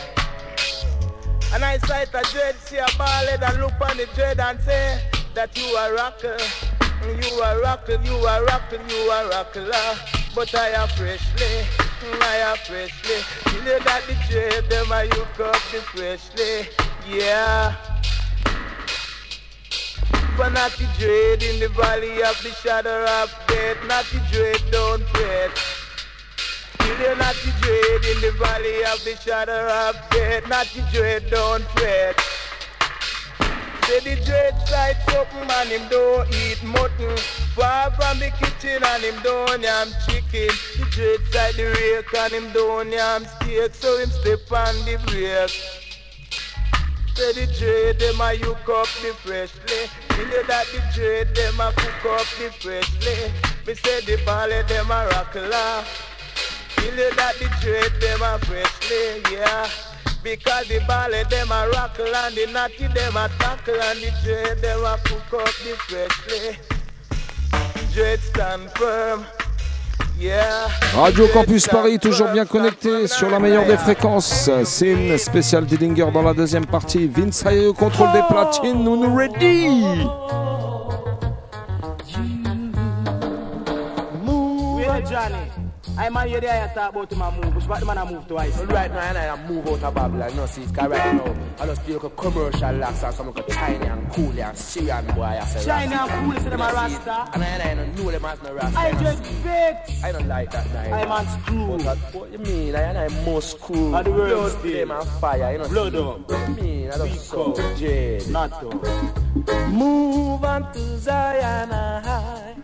And I sight a dread, see a ballet and look on the dread and say that you are rocker. You are rocker, you are rocker, you are rocker. But I freshly, I am freshly. You know that the dread them a you up the freshly. Yeah. But not the dread in the valley of the shadow of death. Not the dread, don't fret. Till you're not the dread in the valley of the shadow of death. Not the dread, don't fret. Say the dread side something and him don't eat mutton. Far from the kitchen and him don't yam chicken. The dread side the rake and him don't yam steak. So him step on the brake. Say the dread them a you up the freshly. Me know that the dread them a cook up the freshly. Me say the ballet them a rockla. Me know that the dread them a freshly, yeah. Because the ballet them a rockle and the natty them a tackle and the dread them a cook up the freshly. Dread stand firm. Radio Campus Paris, toujours bien connecté sur la meilleure des fréquences. C'est une spéciale Dillinger dans la deuxième partie. Vince Hayes au contrôle des platines, nous nous ready. Johnny? I man you there, I talk about him a move. Which part the man a move twice? Well, right now, and I move out of Babylon, you know, see, because right now, I just feel like a commercial locks and some like a China and cool and Syrian boy, I say China Rasta. and cool, say them a You know, see, Rasta. And I, I don't know them as no Rasta. I you know, just see. fake. I don't like that, now. I man screw. But uh, what you mean? I and I most screw. And the world Blood still. flame and fire, you know. Blood see. up. What you mean? I don't so jade. Not to. Move on to Zion high,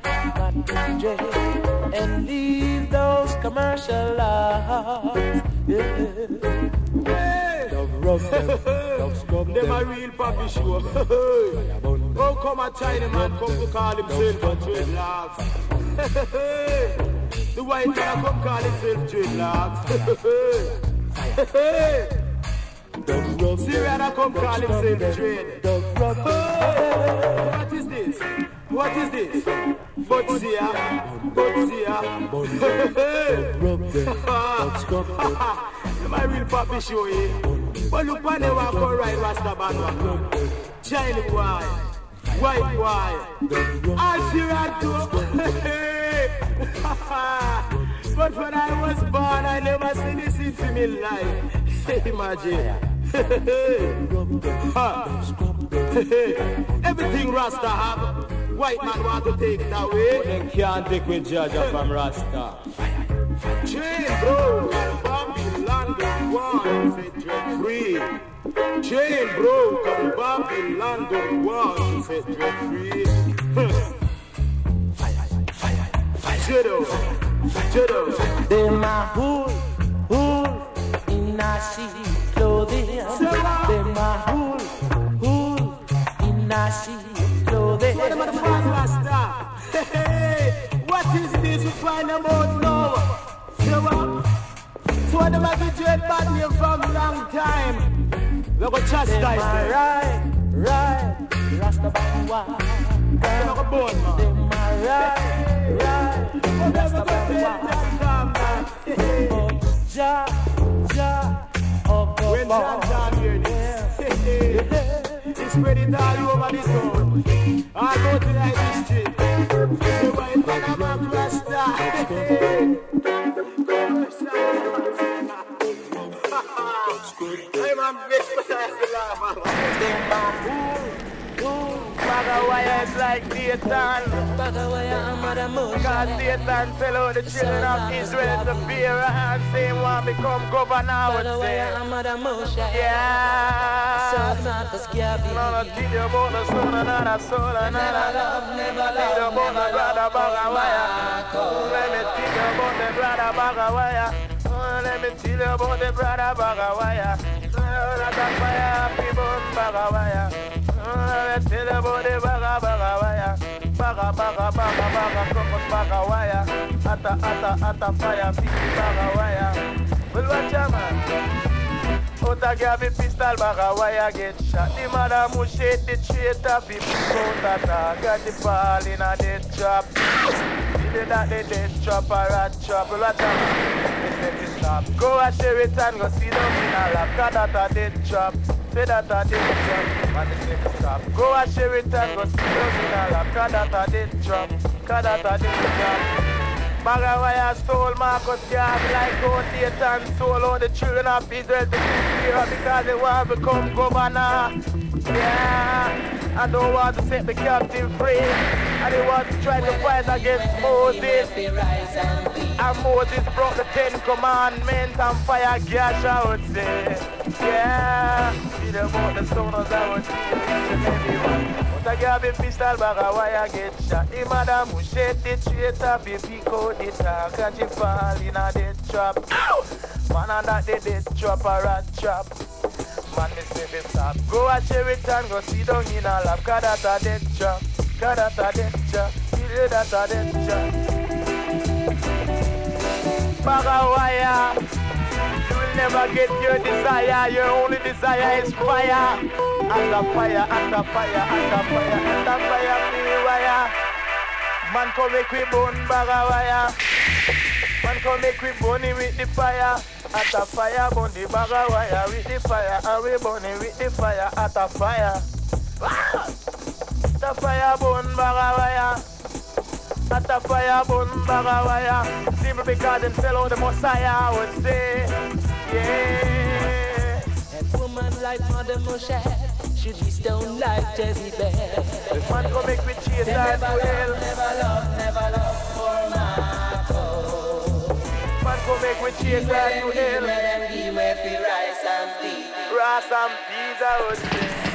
not to and leave those commercial lies. Yeah. Dove rub them, dove scrub Them them. a real papi show. How oh, come a China man come to call himself a dreadlocks? the white man come call himself dreadlocks. Syrian come call himself dread. What is What is this? Butsia. Butsia. My real papi show eh? you. But look on the walk all right, Rasta Band. China boy. White boy. Too. But when I was born, I never seen this in my life. Imagine. Everything Rasta have, white man want to take it away. They can't take with Jaja from Rasta. Chain bro, Babylon the one set dread free. Chain broke and Babylon the one set dread free. Judo, judo. They my hood, hood in a sheet clothing. They my hood, hood in a sheet clothing. What about the fast Rasta? Hey, what is this? We find them out now. So what? So what them have been dread bad name from long time. We go chastise them. Right, right, Rasta Bangwa. They go born man. They my right, right, Rasta Bangwa. Ja, ja, oh God. When John John hear this, spread it all over the town. Go to the street. So why Panama Rasta? Hey man, bitch, but I have to laugh, man. Is like Satan. Because Satan tell all the children of Israel to fear and say one become governor. Yeah. No, no, teach you about the son and not a soul and not a Teach you about the brother Bagawaya. Let me teach you about the brother Bagawaya. Oh, Let me tell you about the brother Bagawaya. Crocus. Ata ata ata fire, fifty baga wire. Well, watch out, man. Pistol baga get shot. The mother who shake the traitor, people out attack. Got the ball in a dead trap. Either that they dead trap or rat trap. Well, watch out, man. Go and share it and go see them in a lap. Cause that a dead trap. Say that a dead trap. Man, they say to stop. Go and share it and go see them in a lap. Cause that a dead trap. Stole Marcus Garvey like stole all the children of Israel to because they want to become governor. Yeah, I don't want to set the captive free. And they want to try to fight against Moses. And Moses broke the Ten Commandments and fire gash, would say. Yeah, see about the stoners, I everyone. But I got a pistol bag of wire get shot. The madam who shed the traitor, baby code the talk and she fall in a dead trap. Man, and that the dead trap a rat trap. Man, me say me stop. Go a share it go sit down in a lap. Cause that a dead trap. Cause that a dead trap. Feel that a dead trap. Bag of wire. Never get your desire. Your only desire is fire. Under fire, under fire, under fire, under fire, free wire. Man come make we burn bag of wire. Man come make we burn it with the fire. At a fire, burn the bag of wire with the fire. And we burn it with the fire at a fire. Ah! The fire burn bag of wire. At a fire burn bag of wire. Simply because them sell out the Messiah, I would say. Yeah. A woman like Mother Moshe should be stoned like Jezebel. This man come make me chase and never love, never love, never love for Marco. Man come make me chase to hell. Let them give way for rice and peas. Rice and peas, I would say.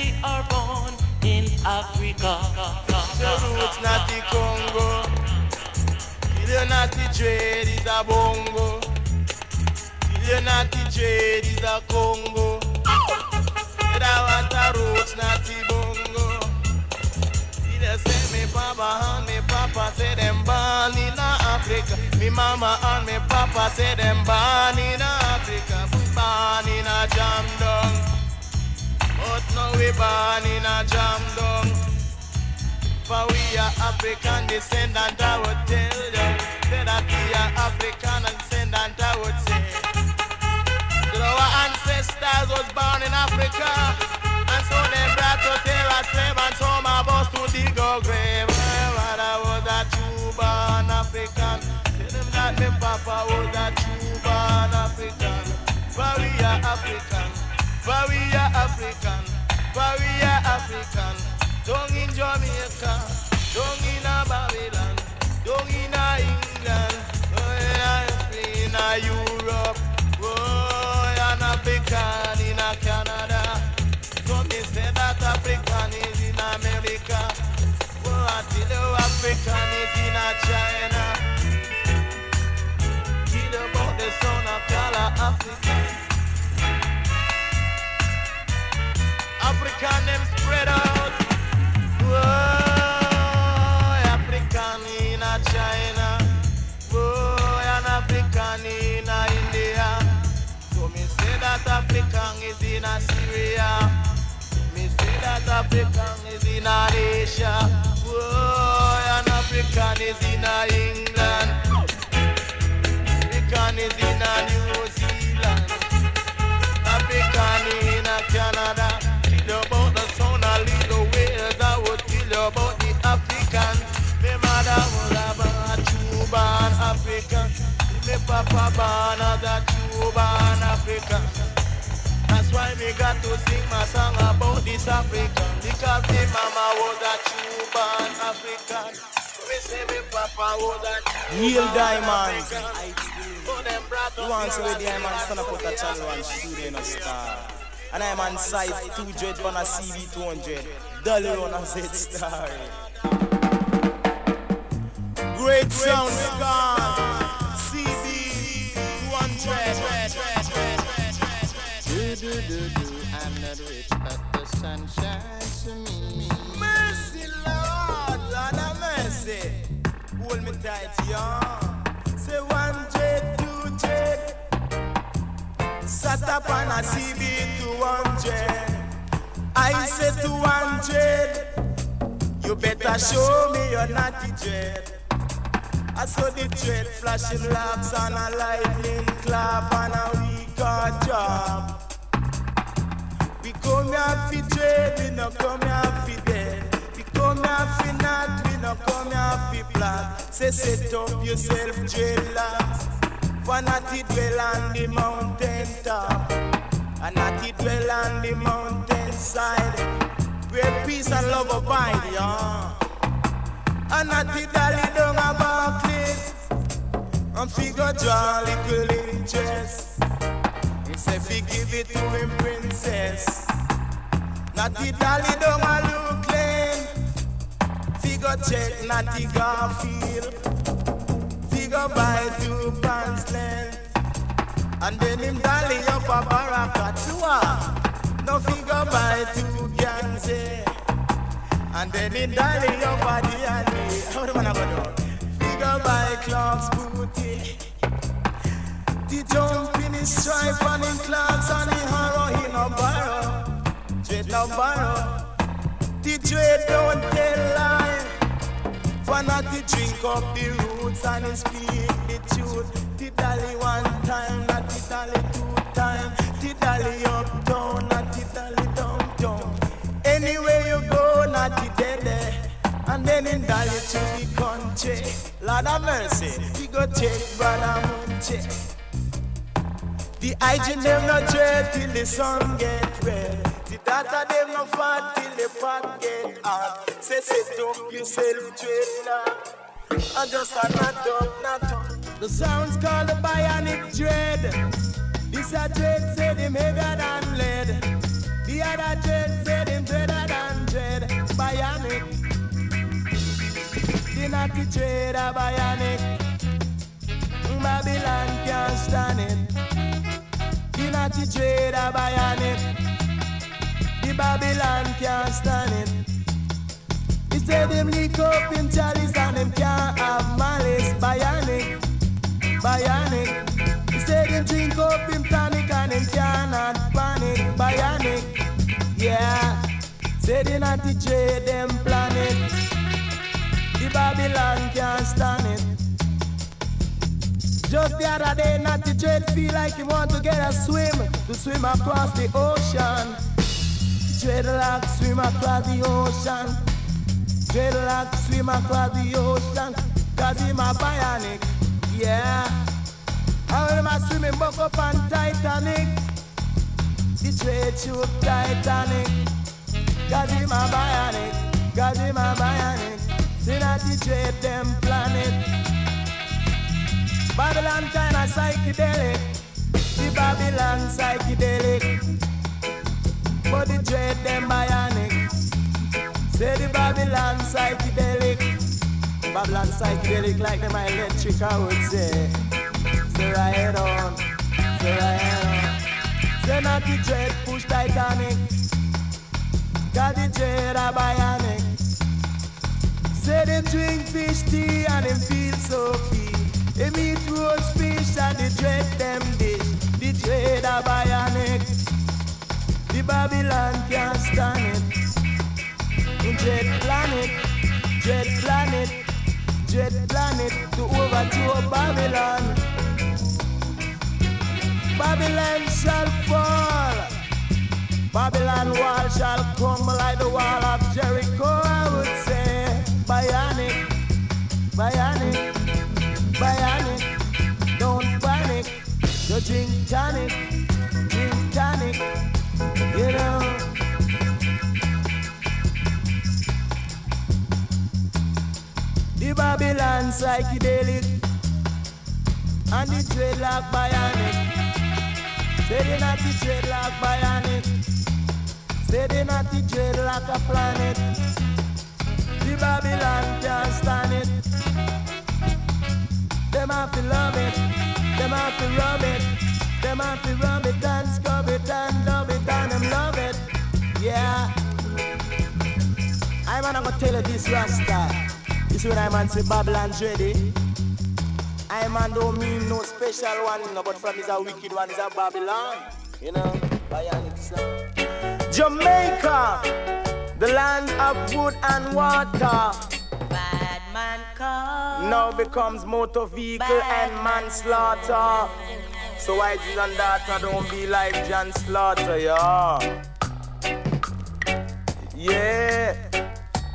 They are born in Africa. The roots not the Congo. dread is a bongo. You're not the dread is a Congo. I want a roots, not the bongo. See say me papa and me papa say them born in Africa. Me mama and me papa say them born in Africa. Born in a jam down. Now we born in a jam down. For we are African descendant, I would tell you. Say that we are African descendant, I would say. That our ancestors was born in Africa. And so they brought us here as slave and some of us to dig a grave. But I was a true born African. Tell them that me papa was a true born African. For we are African. For we are African. For we are African. Don't in Jamaica. Don't in a Babylon. Don't in a England. Oh, yeah, in a Europe. Oh, an African in a Canada. So me say that African is in America. Oh, you African is in a China. Tell about the son of Africa. African them spread out. African in China. An African in India. So me say that African is in Syria. Me say that African is in Asia. Whoa, an African is in England. That's why me got to sing my song about this African. Because me mama was a true African. Me say me papa was a Real want to here with the a stand up with a channel and studio in a star. And I'm on site 200 on a CB 200. Dolly on a Z star. Great sound gone. CB 200. Do do do do, I'm not rich, but the sun shines to me. Mercy, Lord, Lord have mercy. Hold me tight, young. Say one jet, two jet. Sat up on a CB 200. I say 200. You better show me your naughty jet. I saw the jet flashing locks and a lightning clap and a record job. We come here fi trade, we no come here fi dead. We come here fi not, we no come here fi plot. Say set up yourself dreadlocks. For not it dwell on the mountain top, and not it dwell on the mountain side. Where peace and love abide, yeah. And not it dally down a Barclays. And figure draw little interest. He say fi give it to him princess. Natty Dolly down a look lane. Figure check not Natty Garfield. Figure buy two pants length. And then him dolly up a Barakatua. No figure buy two Ganze. And then him dolly up a D&D. How the man a go do? Figure buy Clark's booty. The jump in his stripe and in clocks and in harrow, he no borrow. Dread no borrow. The dread don't tell lie. For not to drink up the roots and he speak the truth. The dolly one time, not the dolly two time. The dolly uptown, not the dead. And then in dolly to the country. Lord of mercy, we go take brother Munche. The hygiene them no dread till the sun get red. The data them no fat till the pot get hot. Say set up yourself dread now. I just a not up, not up. The sounds called the bionic dread. This a dread said him heavier than lead. The other dread said him dreader than dread. Bionic. The naughty dread a bionic. Babylon can't stand it. The naughty dread a bionic. The Babylon can't stand it. He said them lick up in chalice and them can't have malice. Bionic, bionic. He said them drink up in tonic and them cannot panic. Bionic, yeah. Say the naughty dread them planet. The Babylon can't stand it. Just the other day, Natty Dread feel like he want to get a swim to swim across the ocean. Dreadlock swim across the ocean. Dreadlock swim across the ocean. Cause him a bionic, yeah. I a swimming buck up on Titanic. The dread shoot Titanic. Cause him a bionic. Cause him a bionic. See that the dread them planet. Babylon kinda psychedelic. The Babylon psychedelic. But the dread them bionic. Say the Babylon psychedelic. Babylon psychedelic like them electric I would say. Say right on. Say right on. Say not the dread push Titanic. Got the dread a bionic. Say them drink fish tea and them feel so key. They meet roast fish and the dread them dish. The dread a bionic. The Babylon can't stand it. Dread planet, dread planet, dread planet to overthrow Babylon. Babylon shall fall. Babylon wall shall crumble like the wall of Jericho. I would say bionic, bionic bionic, don't panic. You drink tonic, drink tonic, you know. The Babylon psychedelic and the dreadlock bionic. Say they not the dreadlock bionic. Say they not the dreadlock a planet. The Babylon can't stand it. Them have to love it, them have to rub it, them have to rub it and scrub it and love it and them love it. Yeah. I'm gonna tell you this Rasta. This is when I'm say Babylon's ready. I man don't mean no special one, no, but from is a wicked one, is a Babylon. You know, bionic sound. Jamaica, the land of wood and water man come. Now becomes motor vehicle and manslaughter. So why this and that don't be like John Slaughter, yeah. Yeah.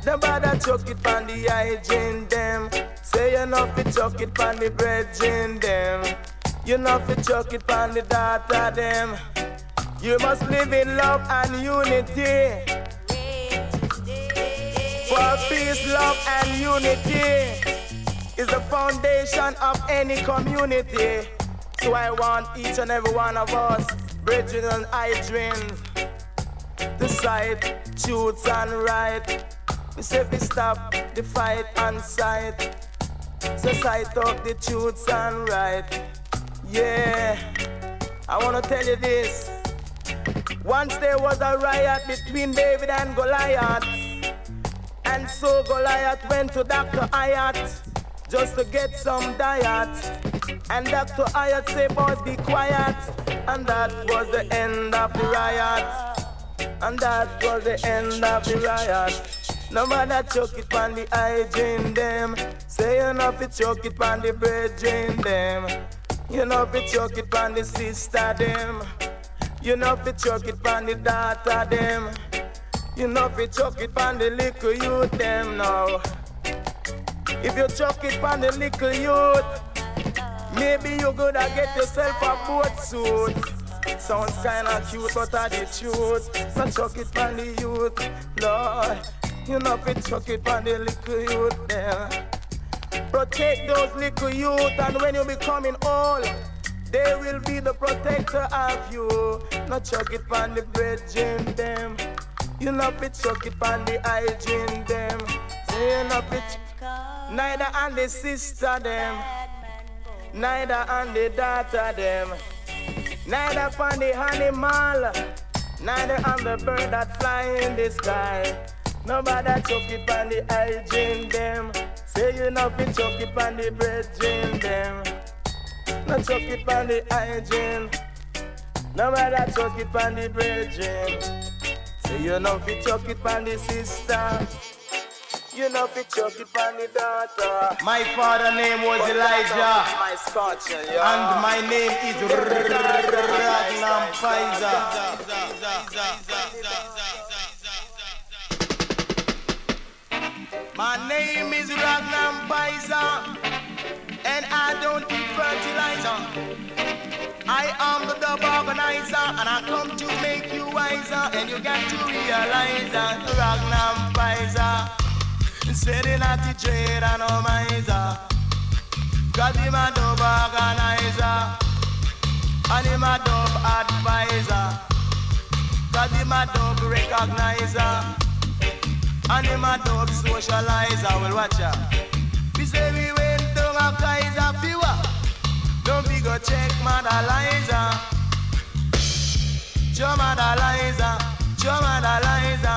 The bother chuck it on the hygiene them. Say you know fi chuck it on the bread in them. You know fi chuck it on the data them. You must live in love and unity. For peace, love, and unity is the foundation of any community. So I want each and every one of us, brethren and to sight, truth and right. We say we stop the fight and sight. So sight up the truth and right. Yeah, I wanna tell you this. Once there was a riot between David and Goliath. And so Goliath went to Dr. Ayat just to get some diet. And Dr. Ayat said, boys, be quiet. And that was the end of the riot. And that was the end of the riot. No matter chuck it on the hygiene them. Say enough it chuck it on the brethren them. You know it chuck it on the sister them. You know it chuck it on the daughter them. You know fi chuck it on the little youth them now. If you chuck it on the little youth, maybe you gonna get yourself a boat suit. Sounds kinda cute, but I the truth. So chuck it on the youth, Lord. You know fi chuck it on the little youth them. Protect those little youth, and when you becoming old. They will be the protector of you. Not chuck it on the brethren them. You love it, chuck it on the hygiene them. Say you love it, neither on the sister them. neither on the daughter them, neither on the animal, neither on the bird that fly in the sky. Nobody chuck it on the hygiene them. Say you nothing chuck it on the brethren them. No chuck it on the hygiene. Nobody chuck it on the brethren. Say you nothing chuck it on the sister. You know fi chuck it on the daughter. My father name was Elijah. My scotch, yeah. And my name is Ragnampiza. My name is Ragnampiza. And I don't eat fertilizer. I am the dub organizer. And I come to make you wiser. And you got to realize that Ragnampiza. Setting at the trade and no miser. Cause a dub organizer. And him a dub advisor. Cause him a dub recognizer. And him a dub socializer. Well, watch out. We say we went to a Kaiser fewer. Don't be go check Liza. Joe Liza. Joe Liza.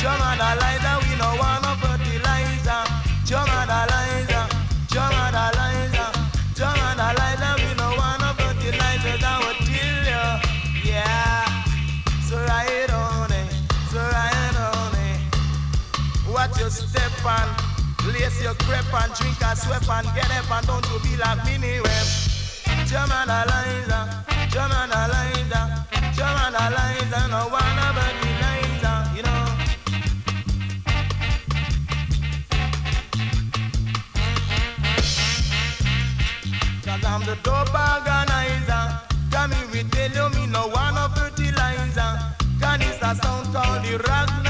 Joe Liza. We no want no fertilizer. Joe Mother step and lace your crepe and drink a sweat and get up and don't you be like mini web. German Eliza, German Eliza, German Eliza, no one about Eliza, you know. Cause I'm the dope organizer. Come here, we tell you me no one of fertilizer. Cause it's a sound called the Ragnam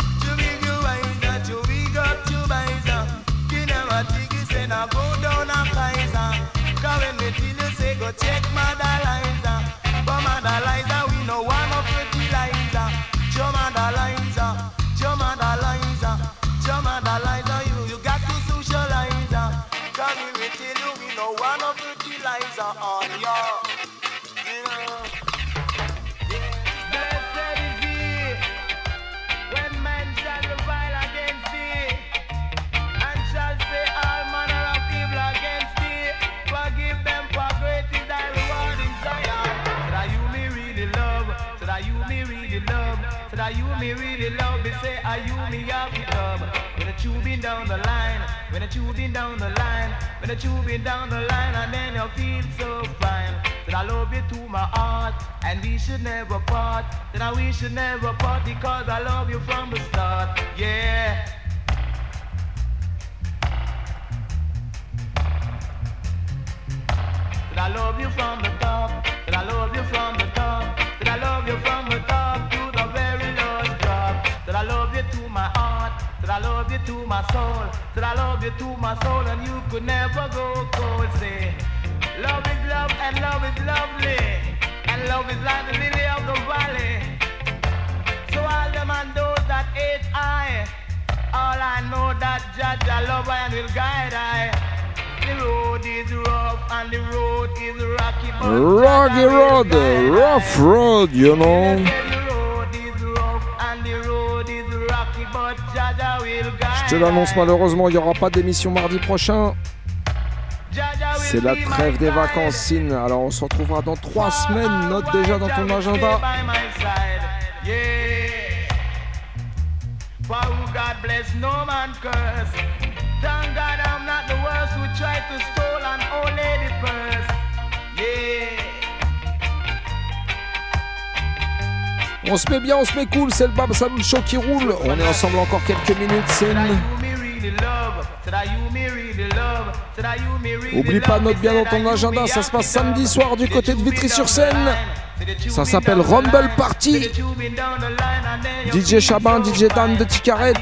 Go down a Kaiser. Cause when me tell you say go check Mother Liza. But Mother Liza, we no want no fertilizer. Joe Mother Liza. Joe Mother Liza. Joe Mother Liza, you, you got to socialize. Cause we will tell you we no want no fertilizer uh. Are you me have it love? When the tubing down the line, when the tubing down the line, when the tubing down the line, and then you feel so fine. That I love you to my heart, and we should never part. That I we should never part because I love you from the start. Yeah. That I love you from the top. That I love you from the top. That I love you from the top my heart. That I love you to my soul. That I love you to my soul, and you could never go cold. Say, love is love, and love is lovely, and love is like the lily of the valley. So all them and those that hate I, all I know that judge I love I and will guide I. The road is rough and the road is rocky, Rocky road, rough road, you know. Je te l'annonce malheureusement, il n'y aura pas d'émission mardi prochain. C'est la trêve des vacances, Sin. Alors on se retrouvera dans trois semaines. Note déjà dans ton agenda. Thank God I'm not the worst who tried to an old lady purse. Yeah. On se met bien, on se met cool, c'est le Bab Salut qui roule. On est ensemble encore quelques minutes, c'est Oublie pas, note bien dans ton agenda, ça se passe samedi soir du côté de Vitry-sur-Seine. Ça s'appelle Rumble Party. DJ Chabin, DJ Dan de Ticaret.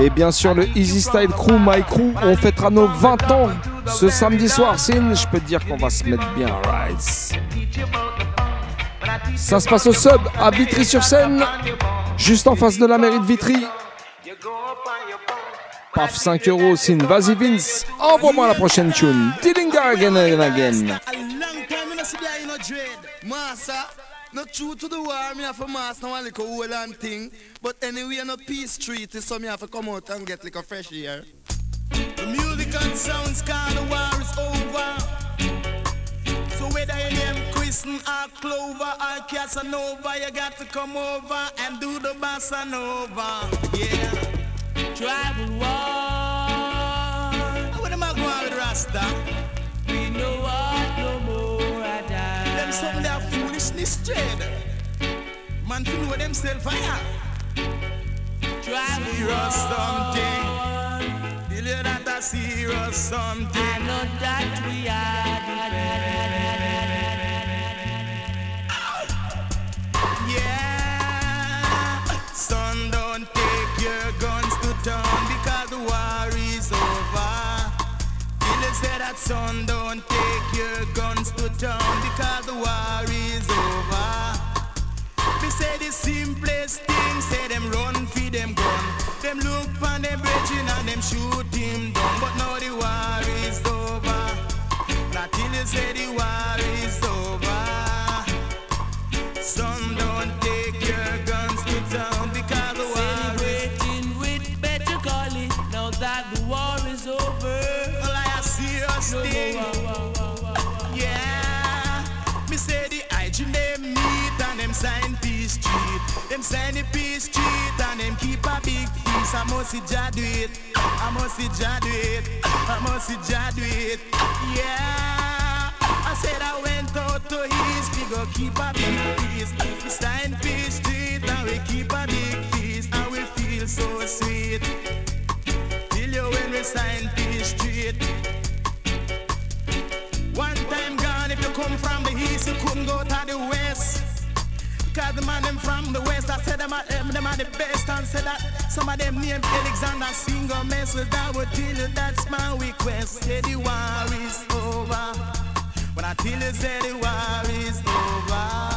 Et bien sûr le Easy Style Crew, My Crew. On fêtera nos 20 ans ce samedi soir, Sin. Je peux te dire qu'on va se mettre bien, right. Ça se passe au sub à Vitry-sur-Seine, juste en face de la mairie de Vitry. Paf 5 euros, Sin. Vas-y Vince, envoie-moi la prochaine tune. Dillinger again and again. Not true to the war, me have a mass now and a whole and thing. But anyway, no peace treaty, so me have to come out and get like a fresh air. The music and sounds called the war is over. Whether you name Christian or Clover or Casanova, you got to come over and do the bossa nova. Yeah. Tribal war. What am I going with Rasta? We know what no more I die. Them some their foolishness trade. Man to know themselves fire. Tribal serious something. Feel you that a serious something. I know that we are say that son, don't take your guns to town because the war is over. Me say the simplest thing, say them run for them gun. Them look for them bridging and them shoot him down. But now the war is over. Not till you say the war is over. Some don't take thing. Yeah, me say the IG them meet and them sign peace treat. Them sign the peace treat and them keep a big peace. I must see Jah do it. I must see Jah do it. I must see Jah do it. Yeah, I said I went out to east. We go keep a big peace. We sign peace treat and we keep a big peace and we feel so sweet. Till you when we sign peace treat. Come from the east, you couldn't go to the west. Cause the man them from the west, I said them are, them, them are the best and said that some of them named Alexander Singer mess with that would tell you that's my request. Say the war is over. When I tell you say the war is over.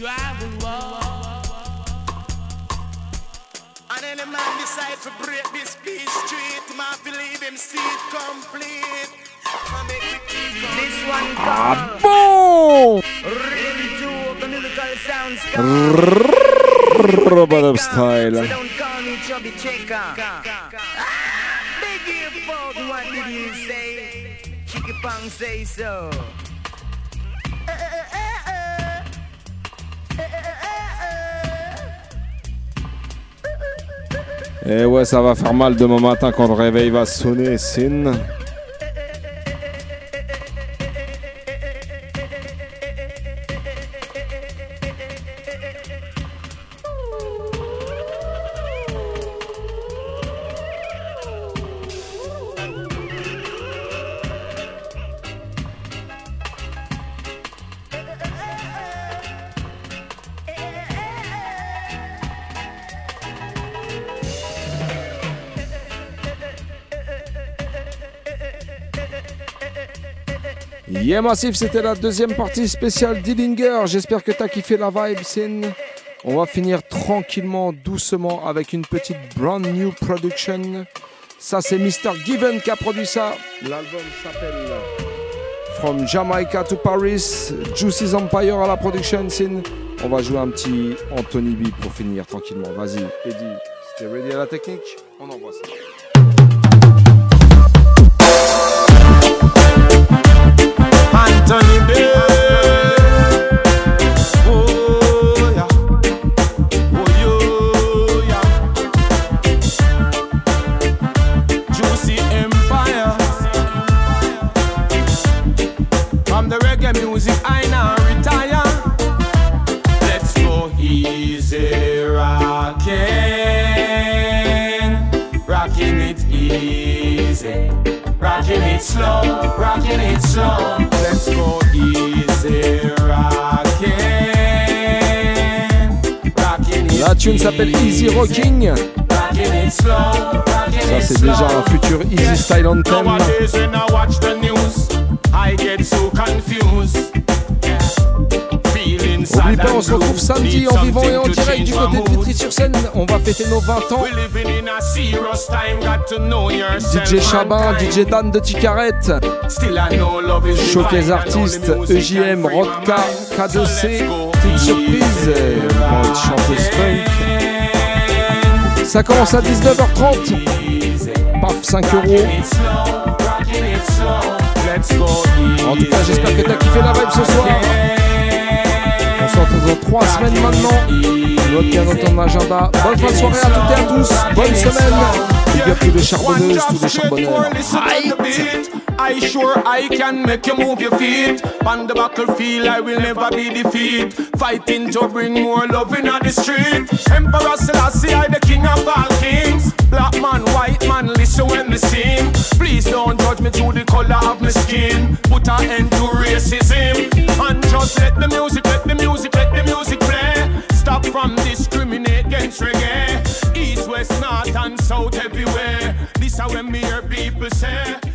Travel war. And any man decide to break this peace street, man believe him see it complete. I make it keep on. This one Ah bon Really do the musical sounds Robot style. So don't call me chubby checker. Ah, Beg you fuck, what did you say? Chicky Pong say so. Et ouais, ça va faire mal demain matin quand le réveil va sonner, Sin. Yeah Massif, c'était la deuxième partie spéciale Dillinger. J'espère que t'as kiffé la vibe, Sin. On va finir tranquillement, doucement, avec une petite brand new production. Ça, c'est Mr. Given qui a produit ça. L'album s'appelle From Jamaica to Paris, Juicy's Empire à la production scene. On va jouer un petit Anthony B pour finir tranquillement. Vas-y, Eddie, t'es ready à la technique, on envoie ça. s'appelle Easy Rocking. Ça, c'est déjà un futur Easy Style Anthem. N'oublie pas, on se retrouve samedi en vivant et en direct du côté de Vitry sur scène. On va fêter nos 20 ans. DJ Chabin, DJ Dan de Ticarette. Showcase artistes, EJM, Rodka, K2C une surprise. Bon, une chanteuse funk. Ça commence à 19h30. Paf, 5 euros. En tout cas, j'espère que t'as kiffé la vibe ce soir. On se retrouve dans 3 semaines maintenant. Notez bien dans ton agenda. Bonne fin de soirée à toutes et à tous. Bonne semaine. Big up tous les charbonneuses, tous les charbonneurs. I sure I can make you move your feet. On the battlefield, I will never be defeated. Fighting to bring more love in the street. Emperor Selassie, I the king of all kings. Black man, white man, listen when me sing. Please don't judge me through the color of my skin. Put an end to racism. And just let the music, let the music, let the music play. Stop from discriminate against reggae. East, west, north, and south, everywhere. Is when me hear people say.